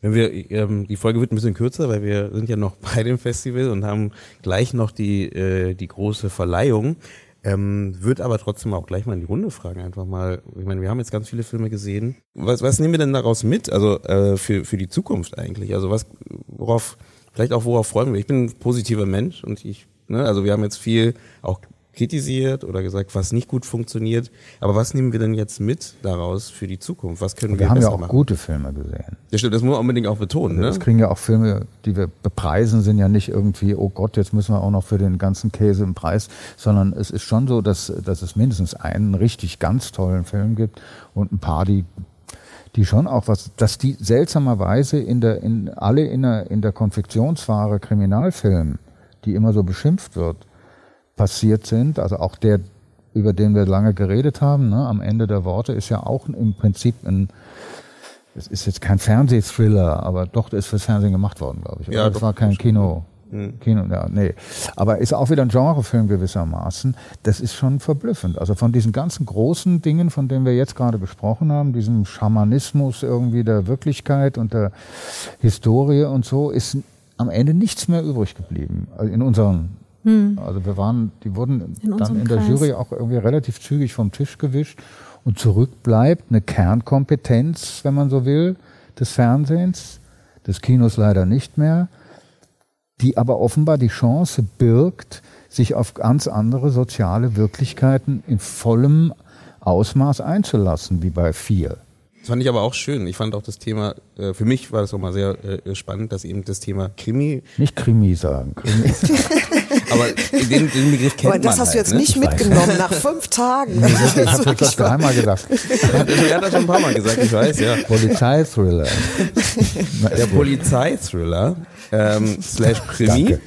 Wenn wir, ähm, die Folge wird ein bisschen kürzer, weil wir sind ja noch [LAUGHS] bei dem Festival und haben gleich noch die, äh, die große Verleihung. Ähm, würde aber trotzdem auch gleich mal in die Runde fragen, einfach mal. Ich meine, wir haben jetzt ganz viele Filme gesehen. Was, was nehmen wir denn daraus mit? Also äh, für, für die Zukunft eigentlich? Also was, worauf, vielleicht auch worauf freuen wir? Ich bin ein positiver Mensch und ich, ne, also wir haben jetzt viel auch kritisiert oder gesagt, was nicht gut funktioniert. Aber was nehmen wir denn jetzt mit daraus für die Zukunft? Was können wir, wir haben ja auch machen? gute Filme gesehen. Ja, stimmt, das muss man unbedingt auch betonen. Das Ne? kriegen ja auch Filme, die wir bepreisen, sind ja nicht irgendwie, oh Gott, jetzt müssen wir auch noch für den ganzen Käse einen Preis, sondern es ist schon so, dass, dass es mindestens einen richtig ganz tollen Film gibt und ein paar, die, die schon auch was, dass die seltsamerweise in der, in, alle in der, in der Konfektionsware Kriminalfilm, die immer so beschimpft wird, passiert sind. Also auch der, über den wir lange geredet haben, ne, am Ende der Worte, ist ja auch im Prinzip ein, es ist jetzt kein Fernsehthriller, aber doch, der ist fürs Fernsehen gemacht worden, glaube ich. oder? Ja, das doch, war kein. Kino. Kino, ja, nee. Aber ist auch wieder ein Genrefilm gewissermaßen. Das ist schon verblüffend. Also von diesen ganzen großen Dingen, von denen wir jetzt gerade besprochen haben, diesem Schamanismus irgendwie der Wirklichkeit und der Historie und so, ist am Ende nichts mehr übrig geblieben. Also in unseren, also wir waren, die wurden In dann in der Kreis. Jury auch irgendwie relativ zügig vom Tisch gewischt und zurück bleibt eine Kernkompetenz, wenn man so will, des Fernsehens, des Kinos leider nicht mehr, die aber offenbar die Chance birgt, sich auf ganz andere soziale Wirklichkeiten in vollem Ausmaß einzulassen, wie bei vier. Das fand ich aber auch schön. Ich fand auch das Thema, äh, für mich war das auch mal sehr äh, spannend, dass eben das Thema Krimi, Nicht Krimi sagen. Krimi. [LAUGHS] [LAUGHS] aber den, den Begriff kennt Aber das man hast halt, du jetzt ne? nicht mitgenommen nach fünf Tagen. ich habe das [LAUGHS] dreimal gedacht. [LAUGHS] Er hat das schon ein paar Mal gesagt, ich weiß, ja. Polizeithriller. [LAUGHS] Der Polizeithriller ähm, slash Krimi.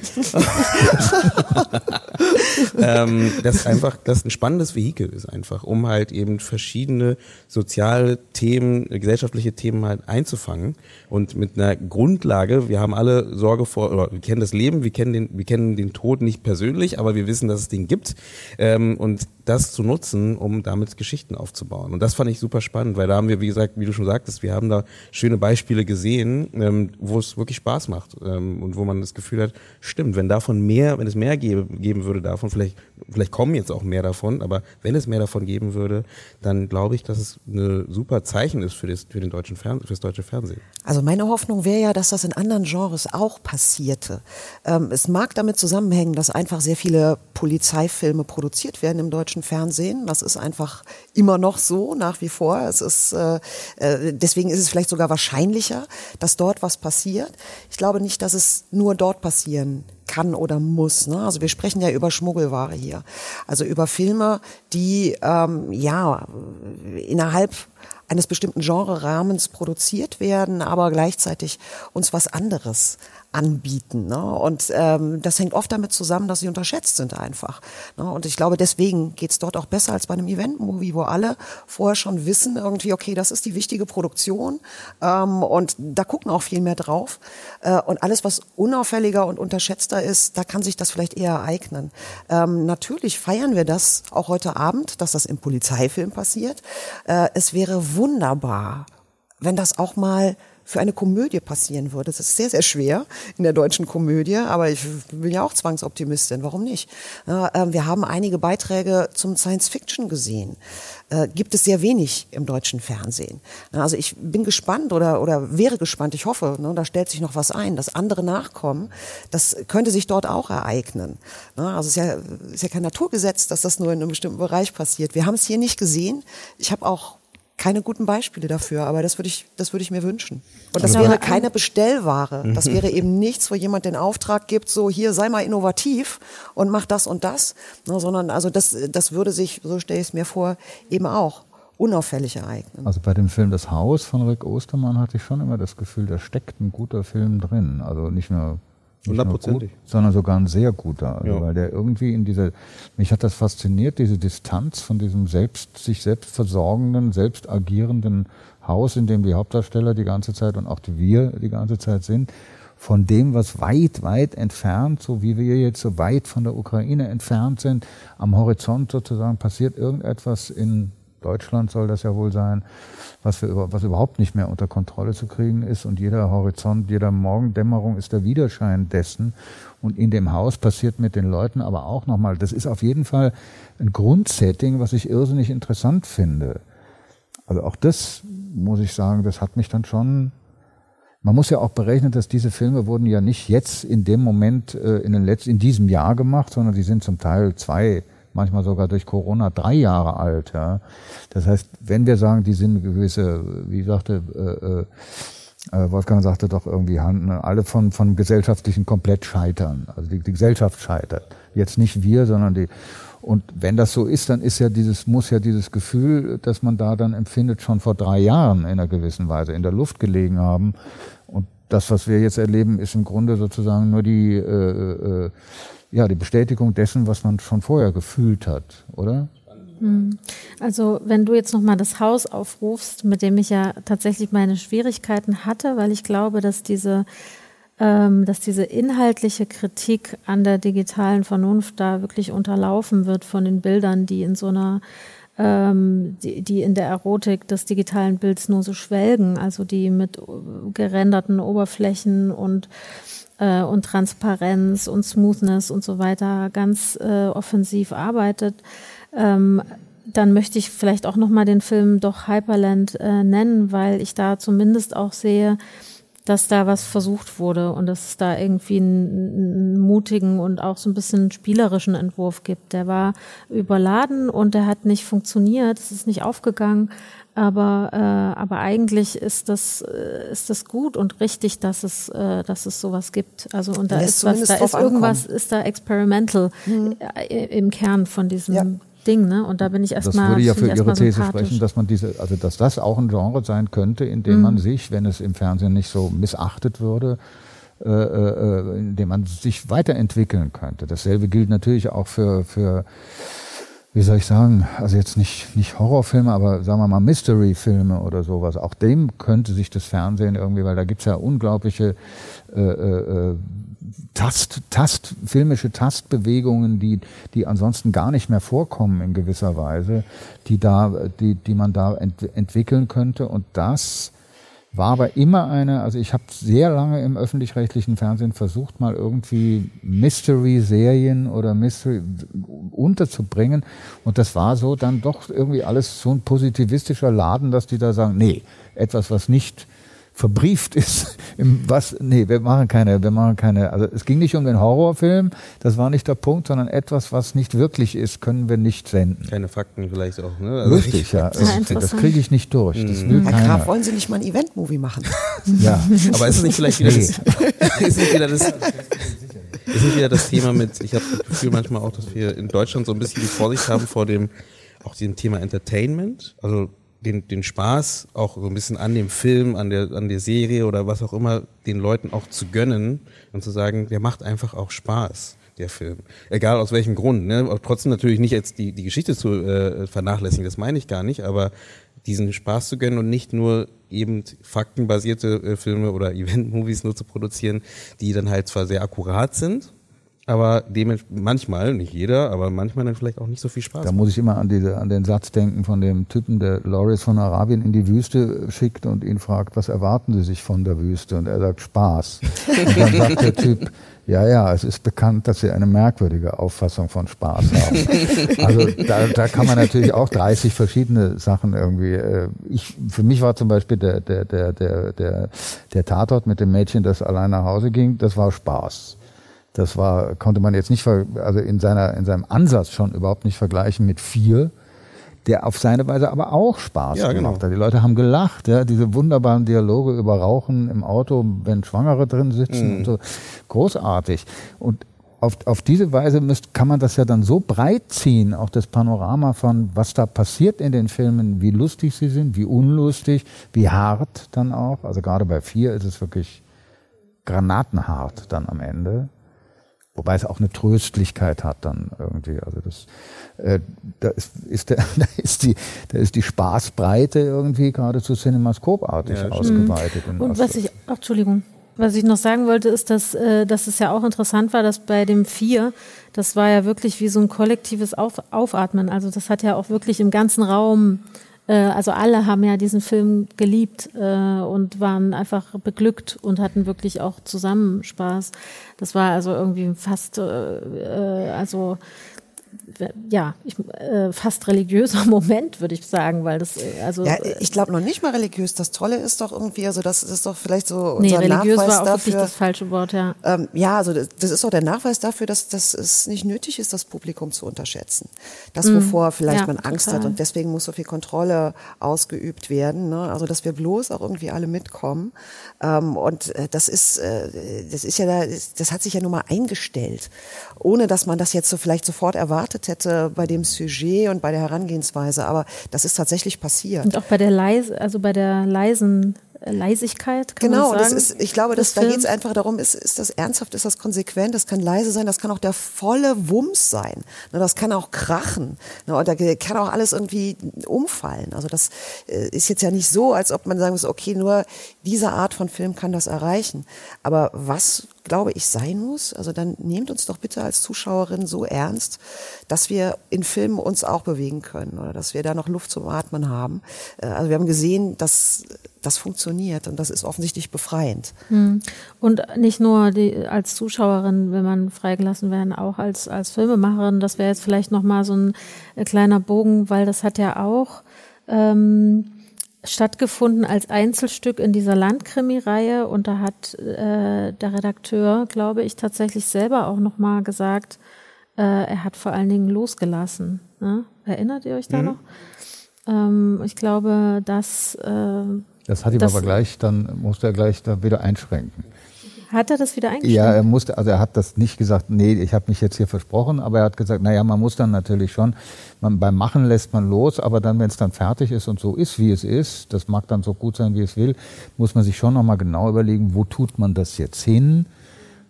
ähm, das einfach, das ein spannendes Vehikel ist einfach, um halt eben verschiedene soziale Themen, gesellschaftliche Themen halt einzufangen und mit einer Grundlage. Wir haben alle Sorge vor, oder wir kennen das Leben, wir kennen den, wir kennen den Tod nicht persönlich, aber wir wissen, dass es den gibt. Ähm, und das zu nutzen, um damit Geschichten aufzubauen. Und das fand ich super spannend, weil da haben wir, wie gesagt, wie du schon sagtest, wir haben da schöne Beispiele gesehen, ähm, wo es wirklich Spaß macht ähm, und wo man das Gefühl hat, stimmt, wenn davon mehr, wenn es mehr gebe, geben würde davon, vielleicht, vielleicht kommen jetzt auch mehr davon, aber wenn es mehr davon geben würde, dann glaube ich, dass es eine super Zeichen ist für, das, für den deutschen Fernsehen, für das deutsche Fernsehen. Also meine Hoffnung wäre ja, dass das in anderen Genres auch passierte. Ähm, es mag damit zusammenhängen, dass einfach sehr viele Polizeifilme produziert werden im deutschen Fernsehen. Das ist einfach immer noch so nach wie vor. Es ist äh, äh, deswegen ist es vielleicht sogar wahrscheinlicher, dass dort was passiert. Ich glaube nicht, dass es nur dort passieren kann oder muss. Ne? Also wir sprechen ja über Schmuggelware hier. Also über Filme, die ähm, ja innerhalb eines bestimmten Genre-Rahmens produziert werden, aber gleichzeitig uns was anderes anbieten. Ne? Und ähm, das hängt oft damit zusammen, dass sie unterschätzt sind einfach. Ne? Und ich glaube, deswegen geht's dort auch besser als bei einem Event-Movie, wo alle vorher schon wissen, irgendwie, okay, das ist die wichtige Produktion ähm, und da gucken auch viel mehr drauf. Äh, und alles, was unauffälliger und unterschätzter ist, da kann sich das vielleicht eher eignen. Ähm, natürlich feiern wir das auch heute Abend, dass das im Polizeifilm passiert. Äh, es wäre wunderbar, wenn das auch mal für eine Komödie passieren würde. Das ist sehr, sehr schwer in der deutschen Komödie, aber ich bin ja auch Zwangsoptimistin, warum nicht? Ja, äh, wir haben einige Beiträge zum Science Fiction gesehen. Äh, gibt es sehr wenig im deutschen Fernsehen. Also ich bin gespannt oder, oder wäre gespannt, ich hoffe, ne, da stellt sich noch was ein, dass andere nachkommen. Das könnte sich dort auch ereignen. Also es ist ja, ist ja kein Naturgesetz, dass das nur in einem bestimmten Bereich passiert. Wir haben es hier nicht gesehen. Ich habe auch keine guten Beispiele dafür, aber das würde ich, das würde ich mir wünschen. Und das wäre keine Bestellware. Das wäre eben nichts, wo jemand den Auftrag gibt, so hier sei mal innovativ und mach das und das, ne, sondern also das, das würde sich, so stelle ich es mir vor, eben auch unauffällig ereignen. Also bei dem Film Das Haus von Rick Ostermann hatte ich schon immer das Gefühl, da steckt ein guter Film drin. Also nicht nur, Hundertprozentig. sondern sogar ein sehr guter. Also Ja. Weil der irgendwie in dieser, mich hat das fasziniert, diese Distanz von diesem selbst, sich selbst versorgenden, selbst agierenden Haus, in dem die Hauptdarsteller die ganze Zeit und auch die wir die ganze Zeit sind, von dem, was weit, weit entfernt, so wie wir jetzt so weit von der Ukraine entfernt sind, am Horizont sozusagen passiert irgendetwas in Deutschland soll das ja wohl sein, was, wir, was überhaupt nicht mehr unter Kontrolle zu kriegen ist. Und jeder Horizont, jeder Morgendämmerung ist der Widerschein dessen. Und in dem Haus passiert mit den Leuten aber auch nochmal, das ist auf jeden Fall ein Grundsetting, was ich irrsinnig interessant finde. Also auch das muss ich sagen, das hat mich dann schon man muss ja auch berechnen, dass diese Filme wurden ja nicht jetzt in dem Moment äh, in den letzten, in diesem Jahr gemacht, sondern die sind zum Teil zwei, manchmal sogar durch Corona drei Jahre alt. Ja. Das heißt, wenn wir sagen, die sind gewisse, wie sagte äh, äh, Wolfgang sagte doch irgendwie, alle von von gesellschaftlichen komplett scheitern. Also die, die Gesellschaft scheitert. Jetzt nicht wir, sondern die und wenn das so ist, dann ist ja dieses, muss ja dieses Gefühl, das man da dann empfindet, schon vor drei Jahren in einer gewissen Weise in der Luft gelegen haben. Und das, was wir jetzt erleben, ist im Grunde sozusagen nur die, äh, äh, ja, die Bestätigung dessen, was man schon vorher gefühlt hat, oder? Hm. Also wenn du jetzt nochmal das Haus aufrufst, mit dem ich ja tatsächlich meine Schwierigkeiten hatte, weil ich glaube, dass diese ähm, dass diese inhaltliche Kritik an der digitalen Vernunft da wirklich unterlaufen wird von den Bildern, die in so einer ähm, die, die in der Erotik des digitalen Bilds nur so schwelgen, also die mit gerenderten Oberflächen und äh, und Transparenz und Smoothness und so weiter ganz äh, offensiv arbeitet. Ähm, dann möchte ich vielleicht auch noch mal den Film doch Hyperland äh, nennen, weil ich da zumindest auch sehe, dass da was versucht wurde und dass es da irgendwie einen, einen, mutigen und auch so ein bisschen spielerischen Entwurf gibt. Der war überladen und der hat nicht funktioniert, es ist nicht aufgegangen, aber, äh, aber eigentlich ist das, äh, ist das gut und richtig, dass es, äh, dass es sowas gibt. Also und da ist was, da ist irgendwas, ankommen. ist da experimental mhm. im Kern von diesem ja. Ding, ne? Und da bin ich erstmal. Das würde ja für Ihre These sprechen, dass man diese, also dass das auch ein Genre sein könnte, in dem mhm. man sich, wenn es im Fernsehen nicht so missachtet würde, äh, äh, in dem man sich weiterentwickeln könnte. Dasselbe gilt natürlich auch für, für wie soll ich sagen, also jetzt nicht, nicht Horrorfilme, aber sagen wir mal Mystery-Filme oder sowas. Auch dem könnte sich das Fernsehen irgendwie, weil da gibt's ja unglaubliche äh, äh, Tast, Tast, filmische Tastbewegungen, die, die ansonsten gar nicht mehr vorkommen in gewisser Weise, die da, die, die man da ent, entwickeln könnte. Und das war aber immer eine, also ich habe sehr lange im öffentlich-rechtlichen Fernsehen versucht, mal irgendwie Mystery-Serien oder Mystery unterzubringen. Und das war so dann doch irgendwie alles so ein positivistischer Laden, dass die da sagen, nee, etwas, was nicht verbrieft ist. [LAUGHS] Im was? Nee, wir machen keine, wir machen keine. Also es ging nicht um den Horrorfilm, das war nicht der Punkt, sondern etwas, was nicht wirklich ist, können wir nicht senden. Keine Fakten vielleicht auch, ne? Also Richtig, ja. Das, das kriege ich nicht durch. Das will Herr keiner. Graf, wollen Sie nicht mal ein Event-Movie machen? [LAUGHS] ja. Aber ist es nicht vielleicht wieder nee. das, [LAUGHS] ist nicht wieder das, ist nicht wieder das Thema mit, ich habe das Gefühl manchmal auch, dass wir in Deutschland so ein bisschen die Vorsicht haben vor dem, auch diesem Thema Entertainment. Also den, den Spaß auch so ein bisschen an dem Film, an der, an der Serie oder was auch immer, den Leuten auch zu gönnen und zu sagen, der macht einfach auch Spaß, der Film. Egal aus welchem Grund. Ne? trotzdem natürlich nicht jetzt die, die Geschichte zu äh, vernachlässigen, das meine ich gar nicht, aber diesen Spaß zu gönnen und nicht nur eben faktenbasierte äh, Filme oder Event-Movies nur zu produzieren, die dann halt zwar sehr akkurat sind, aber manchmal, nicht jeder, aber manchmal dann vielleicht auch nicht so viel Spaß. Da muss ich immer an, diese, an den Satz denken von dem Typen, der Loris von Arabien in die Wüste schickt und ihn fragt, was erwarten Sie sich von der Wüste? Und er sagt Spaß. [LAUGHS] Und dann sagt der Typ, ja, ja, es ist bekannt, dass Sie eine merkwürdige Auffassung von Spaß haben. [LAUGHS] Also da, da kann man natürlich auch 30 verschiedene Sachen irgendwie. Äh, ich, für mich war zum Beispiel der, der, der, der, der, der Tatort mit dem Mädchen, das allein nach Hause ging, das war Spaß. Das war, konnte man jetzt nicht, also in seiner, in seinem Ansatz schon überhaupt nicht vergleichen mit vier, der auf seine Weise aber auch Spaß ja, gemacht genau. hat. Die Leute haben gelacht, ja, diese wunderbaren Dialoge über Rauchen im Auto, wenn Schwangere drin sitzen mhm. und so. Großartig. Und auf, auf diese Weise müsst, kann man das ja dann so breit ziehen, auch das Panorama von, was da passiert in den Filmen, wie lustig sie sind, wie unlustig, wie hart dann auch. Also gerade bei vier ist es wirklich granatenhart dann am Ende. Wobei es auch eine Tröstlichkeit hat dann irgendwie. Also das, äh, da ist, ist, der, [LAUGHS] da ist die, da ist die Spaßbreite irgendwie geradezu cinemascopartig ja, ausgeweitet. Und was ich, ach, Entschuldigung. was ich noch sagen wollte, ist, dass, äh, dass es ja auch interessant war, dass bei dem Vier, das war ja wirklich wie so ein kollektives Auf, Aufatmen. Also das hat ja auch wirklich im ganzen Raum, äh, also alle haben ja diesen Film geliebt äh, und waren einfach beglückt und hatten wirklich auch zusammen Spaß. Das war also irgendwie fast, äh, äh also ja, ich, äh, fast religiöser [LAUGHS] Moment, würde ich sagen, weil das äh, also ja, ich glaube noch nicht mal religiös. Das Tolle ist doch irgendwie, also das ist doch vielleicht so unser nee, religiös Nachweis war auch dafür. das falsche Wort, ja. Ähm, ja, also das, das, ist doch der Nachweis dafür, dass, dass es nicht nötig ist, das Publikum zu unterschätzen. Das, mhm. wovor vielleicht ja, man Angst total. hat und deswegen muss so viel Kontrolle ausgeübt werden. Ne? Also dass wir bloß auch irgendwie alle mitkommen. Ähm, und äh, das ist, äh, das ist ja, da, das hat sich ja nun mal eingestellt, ohne dass man das jetzt so vielleicht sofort erwartet hätte bei dem Sujet und bei der Herangehensweise. Aber das ist tatsächlich passiert. Und auch bei der leise, also bei der leisen Leisigkeit. Kann genau, man sagen, das ist, ich glaube, das, da geht es einfach darum, ist, ist das ernsthaft, ist das konsequent, das kann leise sein, das kann auch der volle Wumms sein. Ne, das kann auch krachen. Ne, und da kann auch alles irgendwie umfallen. Also das äh, ist jetzt ja nicht so, als ob man sagen muss, okay, nur diese Art von Film kann das erreichen. Aber was glaube ich, sein muss. Also dann nehmt uns doch bitte als Zuschauerin so ernst, dass wir in Filmen uns auch bewegen können oder dass wir da noch Luft zum Atmen haben. Äh, also wir haben gesehen, dass das funktioniert und das ist offensichtlich befreiend. Hm. Und nicht nur die, als Zuschauerin, wenn man freigelassen werden, auch als, als Filmemacherin. Das wäre jetzt vielleicht nochmal so ein äh, kleiner Bogen, weil das hat ja auch ähm, stattgefunden als Einzelstück in dieser Landkrimi-Reihe und da hat äh, der Redakteur, glaube ich, tatsächlich selber auch nochmal gesagt, äh, er hat vor allen Dingen losgelassen. Ne? Erinnert ihr euch da mhm. noch? Ähm, ich glaube, dass äh, das hat ihm aber gleich, dann musste er gleich da wieder einschränken. Hat er das wieder eingeschränkt? Ja, er musste, also er hat das nicht gesagt, nee, ich habe mich jetzt hier versprochen, aber er hat gesagt, naja, man muss dann natürlich schon, man, beim Machen lässt man los, aber dann, wenn es dann fertig ist und so ist, wie es ist, das mag dann so gut sein, wie es will, muss man sich schon nochmal genau überlegen, wo tut man das jetzt hin?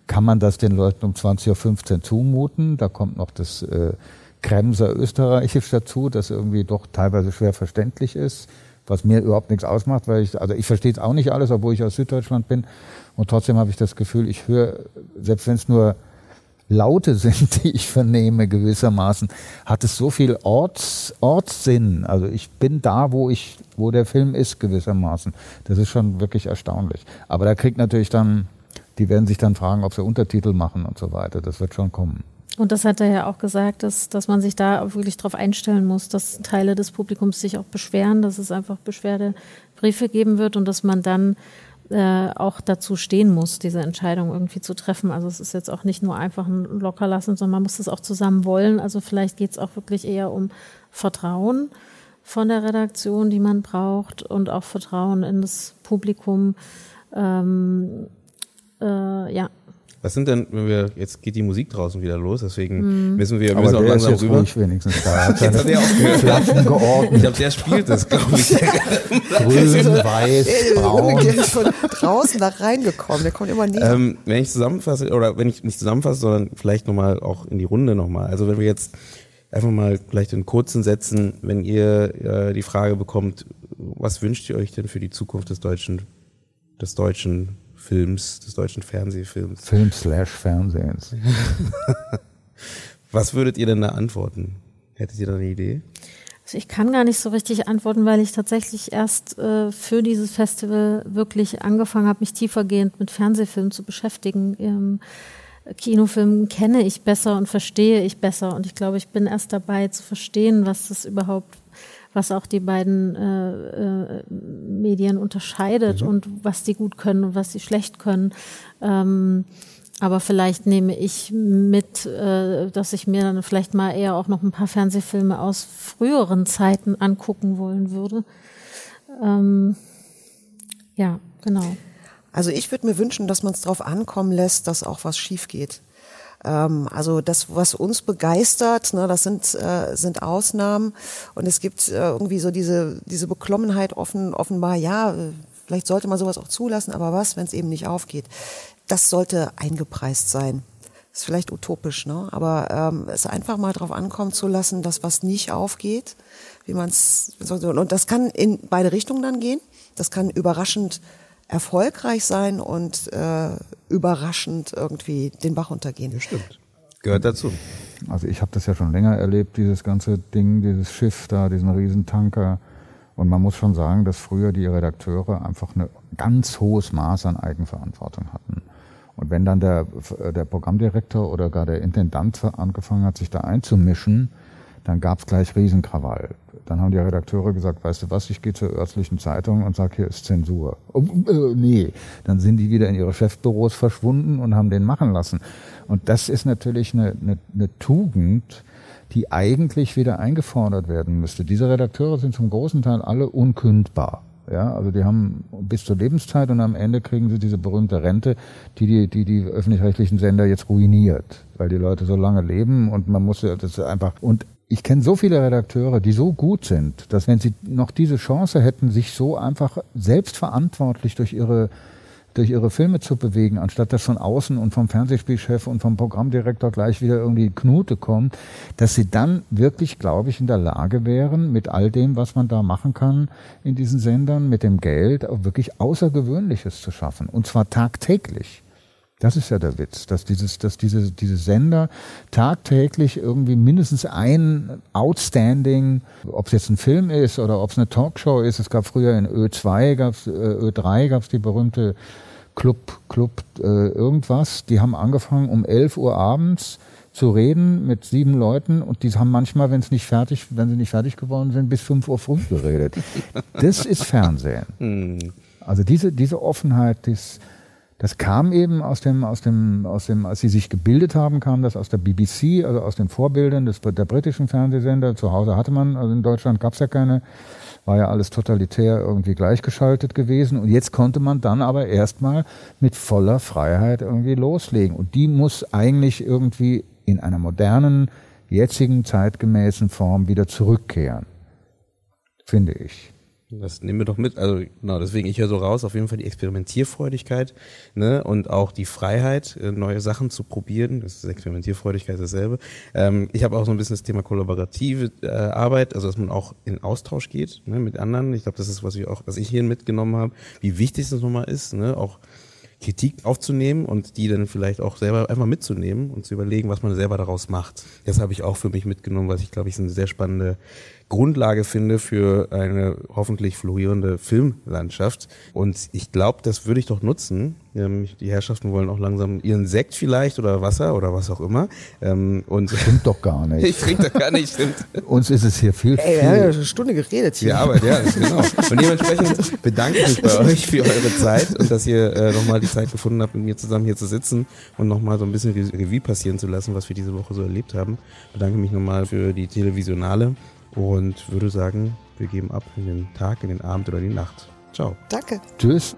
Kann man das den Leuten um 20.15 Uhr zumuten? Da kommt noch das äh, Kremser Österreichisch dazu, das irgendwie doch teilweise schwer verständlich ist was mir überhaupt nichts ausmacht, weil ich, also ich verstehe es auch nicht alles, obwohl ich aus Süddeutschland bin. Und trotzdem habe ich das Gefühl, ich höre, selbst wenn es nur Laute [LAUGHS] sind, die ich vernehme gewissermaßen, hat es so viel Orts, Ortssinn. Also ich bin da, wo ich, wo der Film ist gewissermaßen. Das ist schon wirklich erstaunlich. Aber da kriegt natürlich dann, die werden sich dann fragen, ob sie Untertitel machen und so weiter. Das wird schon kommen. Und das hat er ja auch gesagt, dass, dass man sich da wirklich darauf einstellen muss, dass Teile des Publikums sich auch beschweren, dass es einfach Beschwerdebriefe geben wird und dass man dann äh, auch dazu stehen muss, diese Entscheidung irgendwie zu treffen. Also es ist jetzt auch nicht nur einfach ein Lockerlassen, sondern man muss es auch zusammen wollen. Also vielleicht geht es auch wirklich eher um Vertrauen von der Redaktion, die man braucht und auch Vertrauen in das Publikum. Ähm, äh, ja, was sind denn, wenn wir, jetzt geht die Musik draußen wieder los, deswegen mm. müssen wir, Aber müssen auch langsam ist jetzt rüber. Ruhig wenigstens da. Hat [LAUGHS] jetzt hat er auch [LAUGHS] Flaschen geordnet. Ich glaube, der spielt das, glaube ich. [LAUGHS] Grün, weiß, braun. Der ist von draußen da reingekommen, der kommt immer näher. Ähm, wenn ich zusammenfasse, oder wenn ich nicht zusammenfasse, sondern vielleicht nochmal auch in die Runde nochmal. Also wenn wir jetzt einfach mal vielleicht in kurzen Sätzen, wenn ihr äh, die Frage bekommt, was wünscht ihr euch denn für die Zukunft des deutschen, des deutschen Films, des deutschen Fernsehfilms. Film slash Fernsehens. [LAUGHS] Was würdet ihr denn da antworten? Hättet ihr da eine Idee? Also ich kann gar nicht so richtig antworten, weil ich tatsächlich erst äh, für dieses Festival wirklich angefangen habe, mich tiefergehend mit Fernsehfilmen zu beschäftigen. Ähm, Kinofilm kenne ich besser und verstehe ich besser. Und ich glaube, ich bin erst dabei zu verstehen, was das überhaupt was auch die beiden äh, äh, Medien unterscheidet mhm. und was die gut können und was sie schlecht können. Ähm, aber vielleicht nehme ich mit, äh, dass ich mir dann vielleicht mal eher auch noch ein paar Fernsehfilme aus früheren Zeiten angucken wollen würde. Ähm, ja, genau. Also ich würde mir wünschen, dass man es darauf ankommen lässt, dass auch was schief geht. Ähm, also das, was uns begeistert, ne, das sind, äh, sind Ausnahmen. Und es gibt äh, irgendwie so diese, diese Beklommenheit offen, offenbar, ja, vielleicht sollte man sowas auch zulassen, aber was, wenn es eben nicht aufgeht? Das sollte eingepreist sein. ist vielleicht utopisch, ne? aber ähm, es einfach mal drauf ankommen zu lassen, dass was nicht aufgeht, wie man es und das kann in beide Richtungen dann gehen. Das kann überraschend erfolgreich sein und äh, überraschend irgendwie den Bach untergehen. Ja, stimmt. Gehört dazu. Also ich habe das ja schon länger erlebt, dieses ganze Ding, dieses Schiff da, diesen Riesentanker. Und man muss schon sagen, dass früher die Redakteure einfach ein ganz hohes Maß an Eigenverantwortung hatten. Und wenn dann der, der Programmdirektor oder gar der Intendant angefangen hat, sich da einzumischen, dann gab es gleich Riesenkrawall. Dann haben die Redakteure gesagt, weißt du was, ich gehe zur örtlichen Zeitung und sage, hier ist Zensur. Oh, äh, nee, dann sind die wieder in ihre Chefbüros verschwunden und haben den machen lassen. Und das ist natürlich eine, eine, eine Tugend, die eigentlich wieder eingefordert werden müsste. Diese Redakteure sind zum großen Teil alle unkündbar. Ja, also die haben bis zur Lebenszeit und am Ende kriegen sie diese berühmte Rente, die die, die, die öffentlich-rechtlichen Sender jetzt ruiniert, weil die Leute so lange leben und man muss ja das einfach und ich kenne so viele Redakteure, die so gut sind, dass wenn sie noch diese Chance hätten, sich so einfach selbstverantwortlich durch ihre durch ihre Filme zu bewegen, anstatt dass von außen und vom Fernsehspielchef und vom Programmdirektor gleich wieder irgendwie Knute kommt, dass sie dann wirklich, glaube ich, in der Lage wären, mit all dem, was man da machen kann in diesen Sendern, mit dem Geld, auch wirklich Außergewöhnliches zu schaffen. Und zwar tagtäglich. Das ist ja der Witz, dass dieses, dass diese, diese Sender tagtäglich irgendwie mindestens ein Outstanding, ob es jetzt ein Film ist oder ob es eine Talkshow ist. Es gab früher in Ö2, gab's, äh, Ö3 gab es die berühmte Club, Club äh, irgendwas. Die haben angefangen um 11 Uhr abends zu reden mit sieben Leuten und die haben manchmal, wenn es nicht fertig, wenn sie nicht fertig geworden sind, bis 5 Uhr früh geredet. [LAUGHS] Das ist Fernsehen. Hm. Also diese, diese Offenheit, das, das kam eben aus dem, aus dem, aus dem, als sie sich gebildet haben, kam das aus der BBC, also aus den Vorbildern des, der britischen Fernsehsender. Zu Hause hatte man, also in Deutschland gab es ja keine, war ja alles totalitär irgendwie gleichgeschaltet gewesen. Und jetzt konnte man dann aber erstmal mit voller Freiheit irgendwie loslegen. Und die muss eigentlich irgendwie in einer modernen, jetzigen, zeitgemäßen Form wieder zurückkehren. Finde ich. Das nehmen wir doch mit. Also genau, deswegen ich höre so raus, auf jeden Fall die Experimentierfreudigkeit, ne, und auch die Freiheit, äh, neue Sachen zu probieren. Das ist Experimentierfreudigkeit dasselbe. Ähm, ich habe auch so ein bisschen das Thema kollaborative äh, Arbeit, also dass man auch in Austausch geht ne, mit anderen. Ich glaube, das ist was ich auch, was ich hier mitgenommen habe, wie wichtig das nochmal ist, ne, auch Kritik aufzunehmen und die dann vielleicht auch selber einfach mitzunehmen und zu überlegen, was man selber daraus macht. Das habe ich auch für mich mitgenommen, was ich glaube ich ist eine sehr spannende Grundlage finde für eine hoffentlich florierende Filmlandschaft. Und ich glaube, das würde ich doch nutzen. Ähm, die Herrschaften wollen auch langsam ihren Sekt vielleicht oder Wasser oder was auch immer. Ähm, und stimmt doch gar nicht. [LAUGHS] ich trinke doch gar nicht, stimmt. Uns ist es hier viel, Ey, wir haben ja eine Stunde geredet hier. Ja, aber ja, genau. Und dementsprechend bedanke ich mich bei euch für eure Zeit und dass ihr äh, nochmal die Zeit gefunden habt, mit mir zusammen hier zu sitzen und nochmal so ein bisschen Revue passieren zu lassen, was wir diese Woche so erlebt haben. Bedanke mich nochmal für die Televisionale und würde sagen, wir geben ab in den Tag, in den Abend oder die Nacht. Ciao. Danke. Tschüss.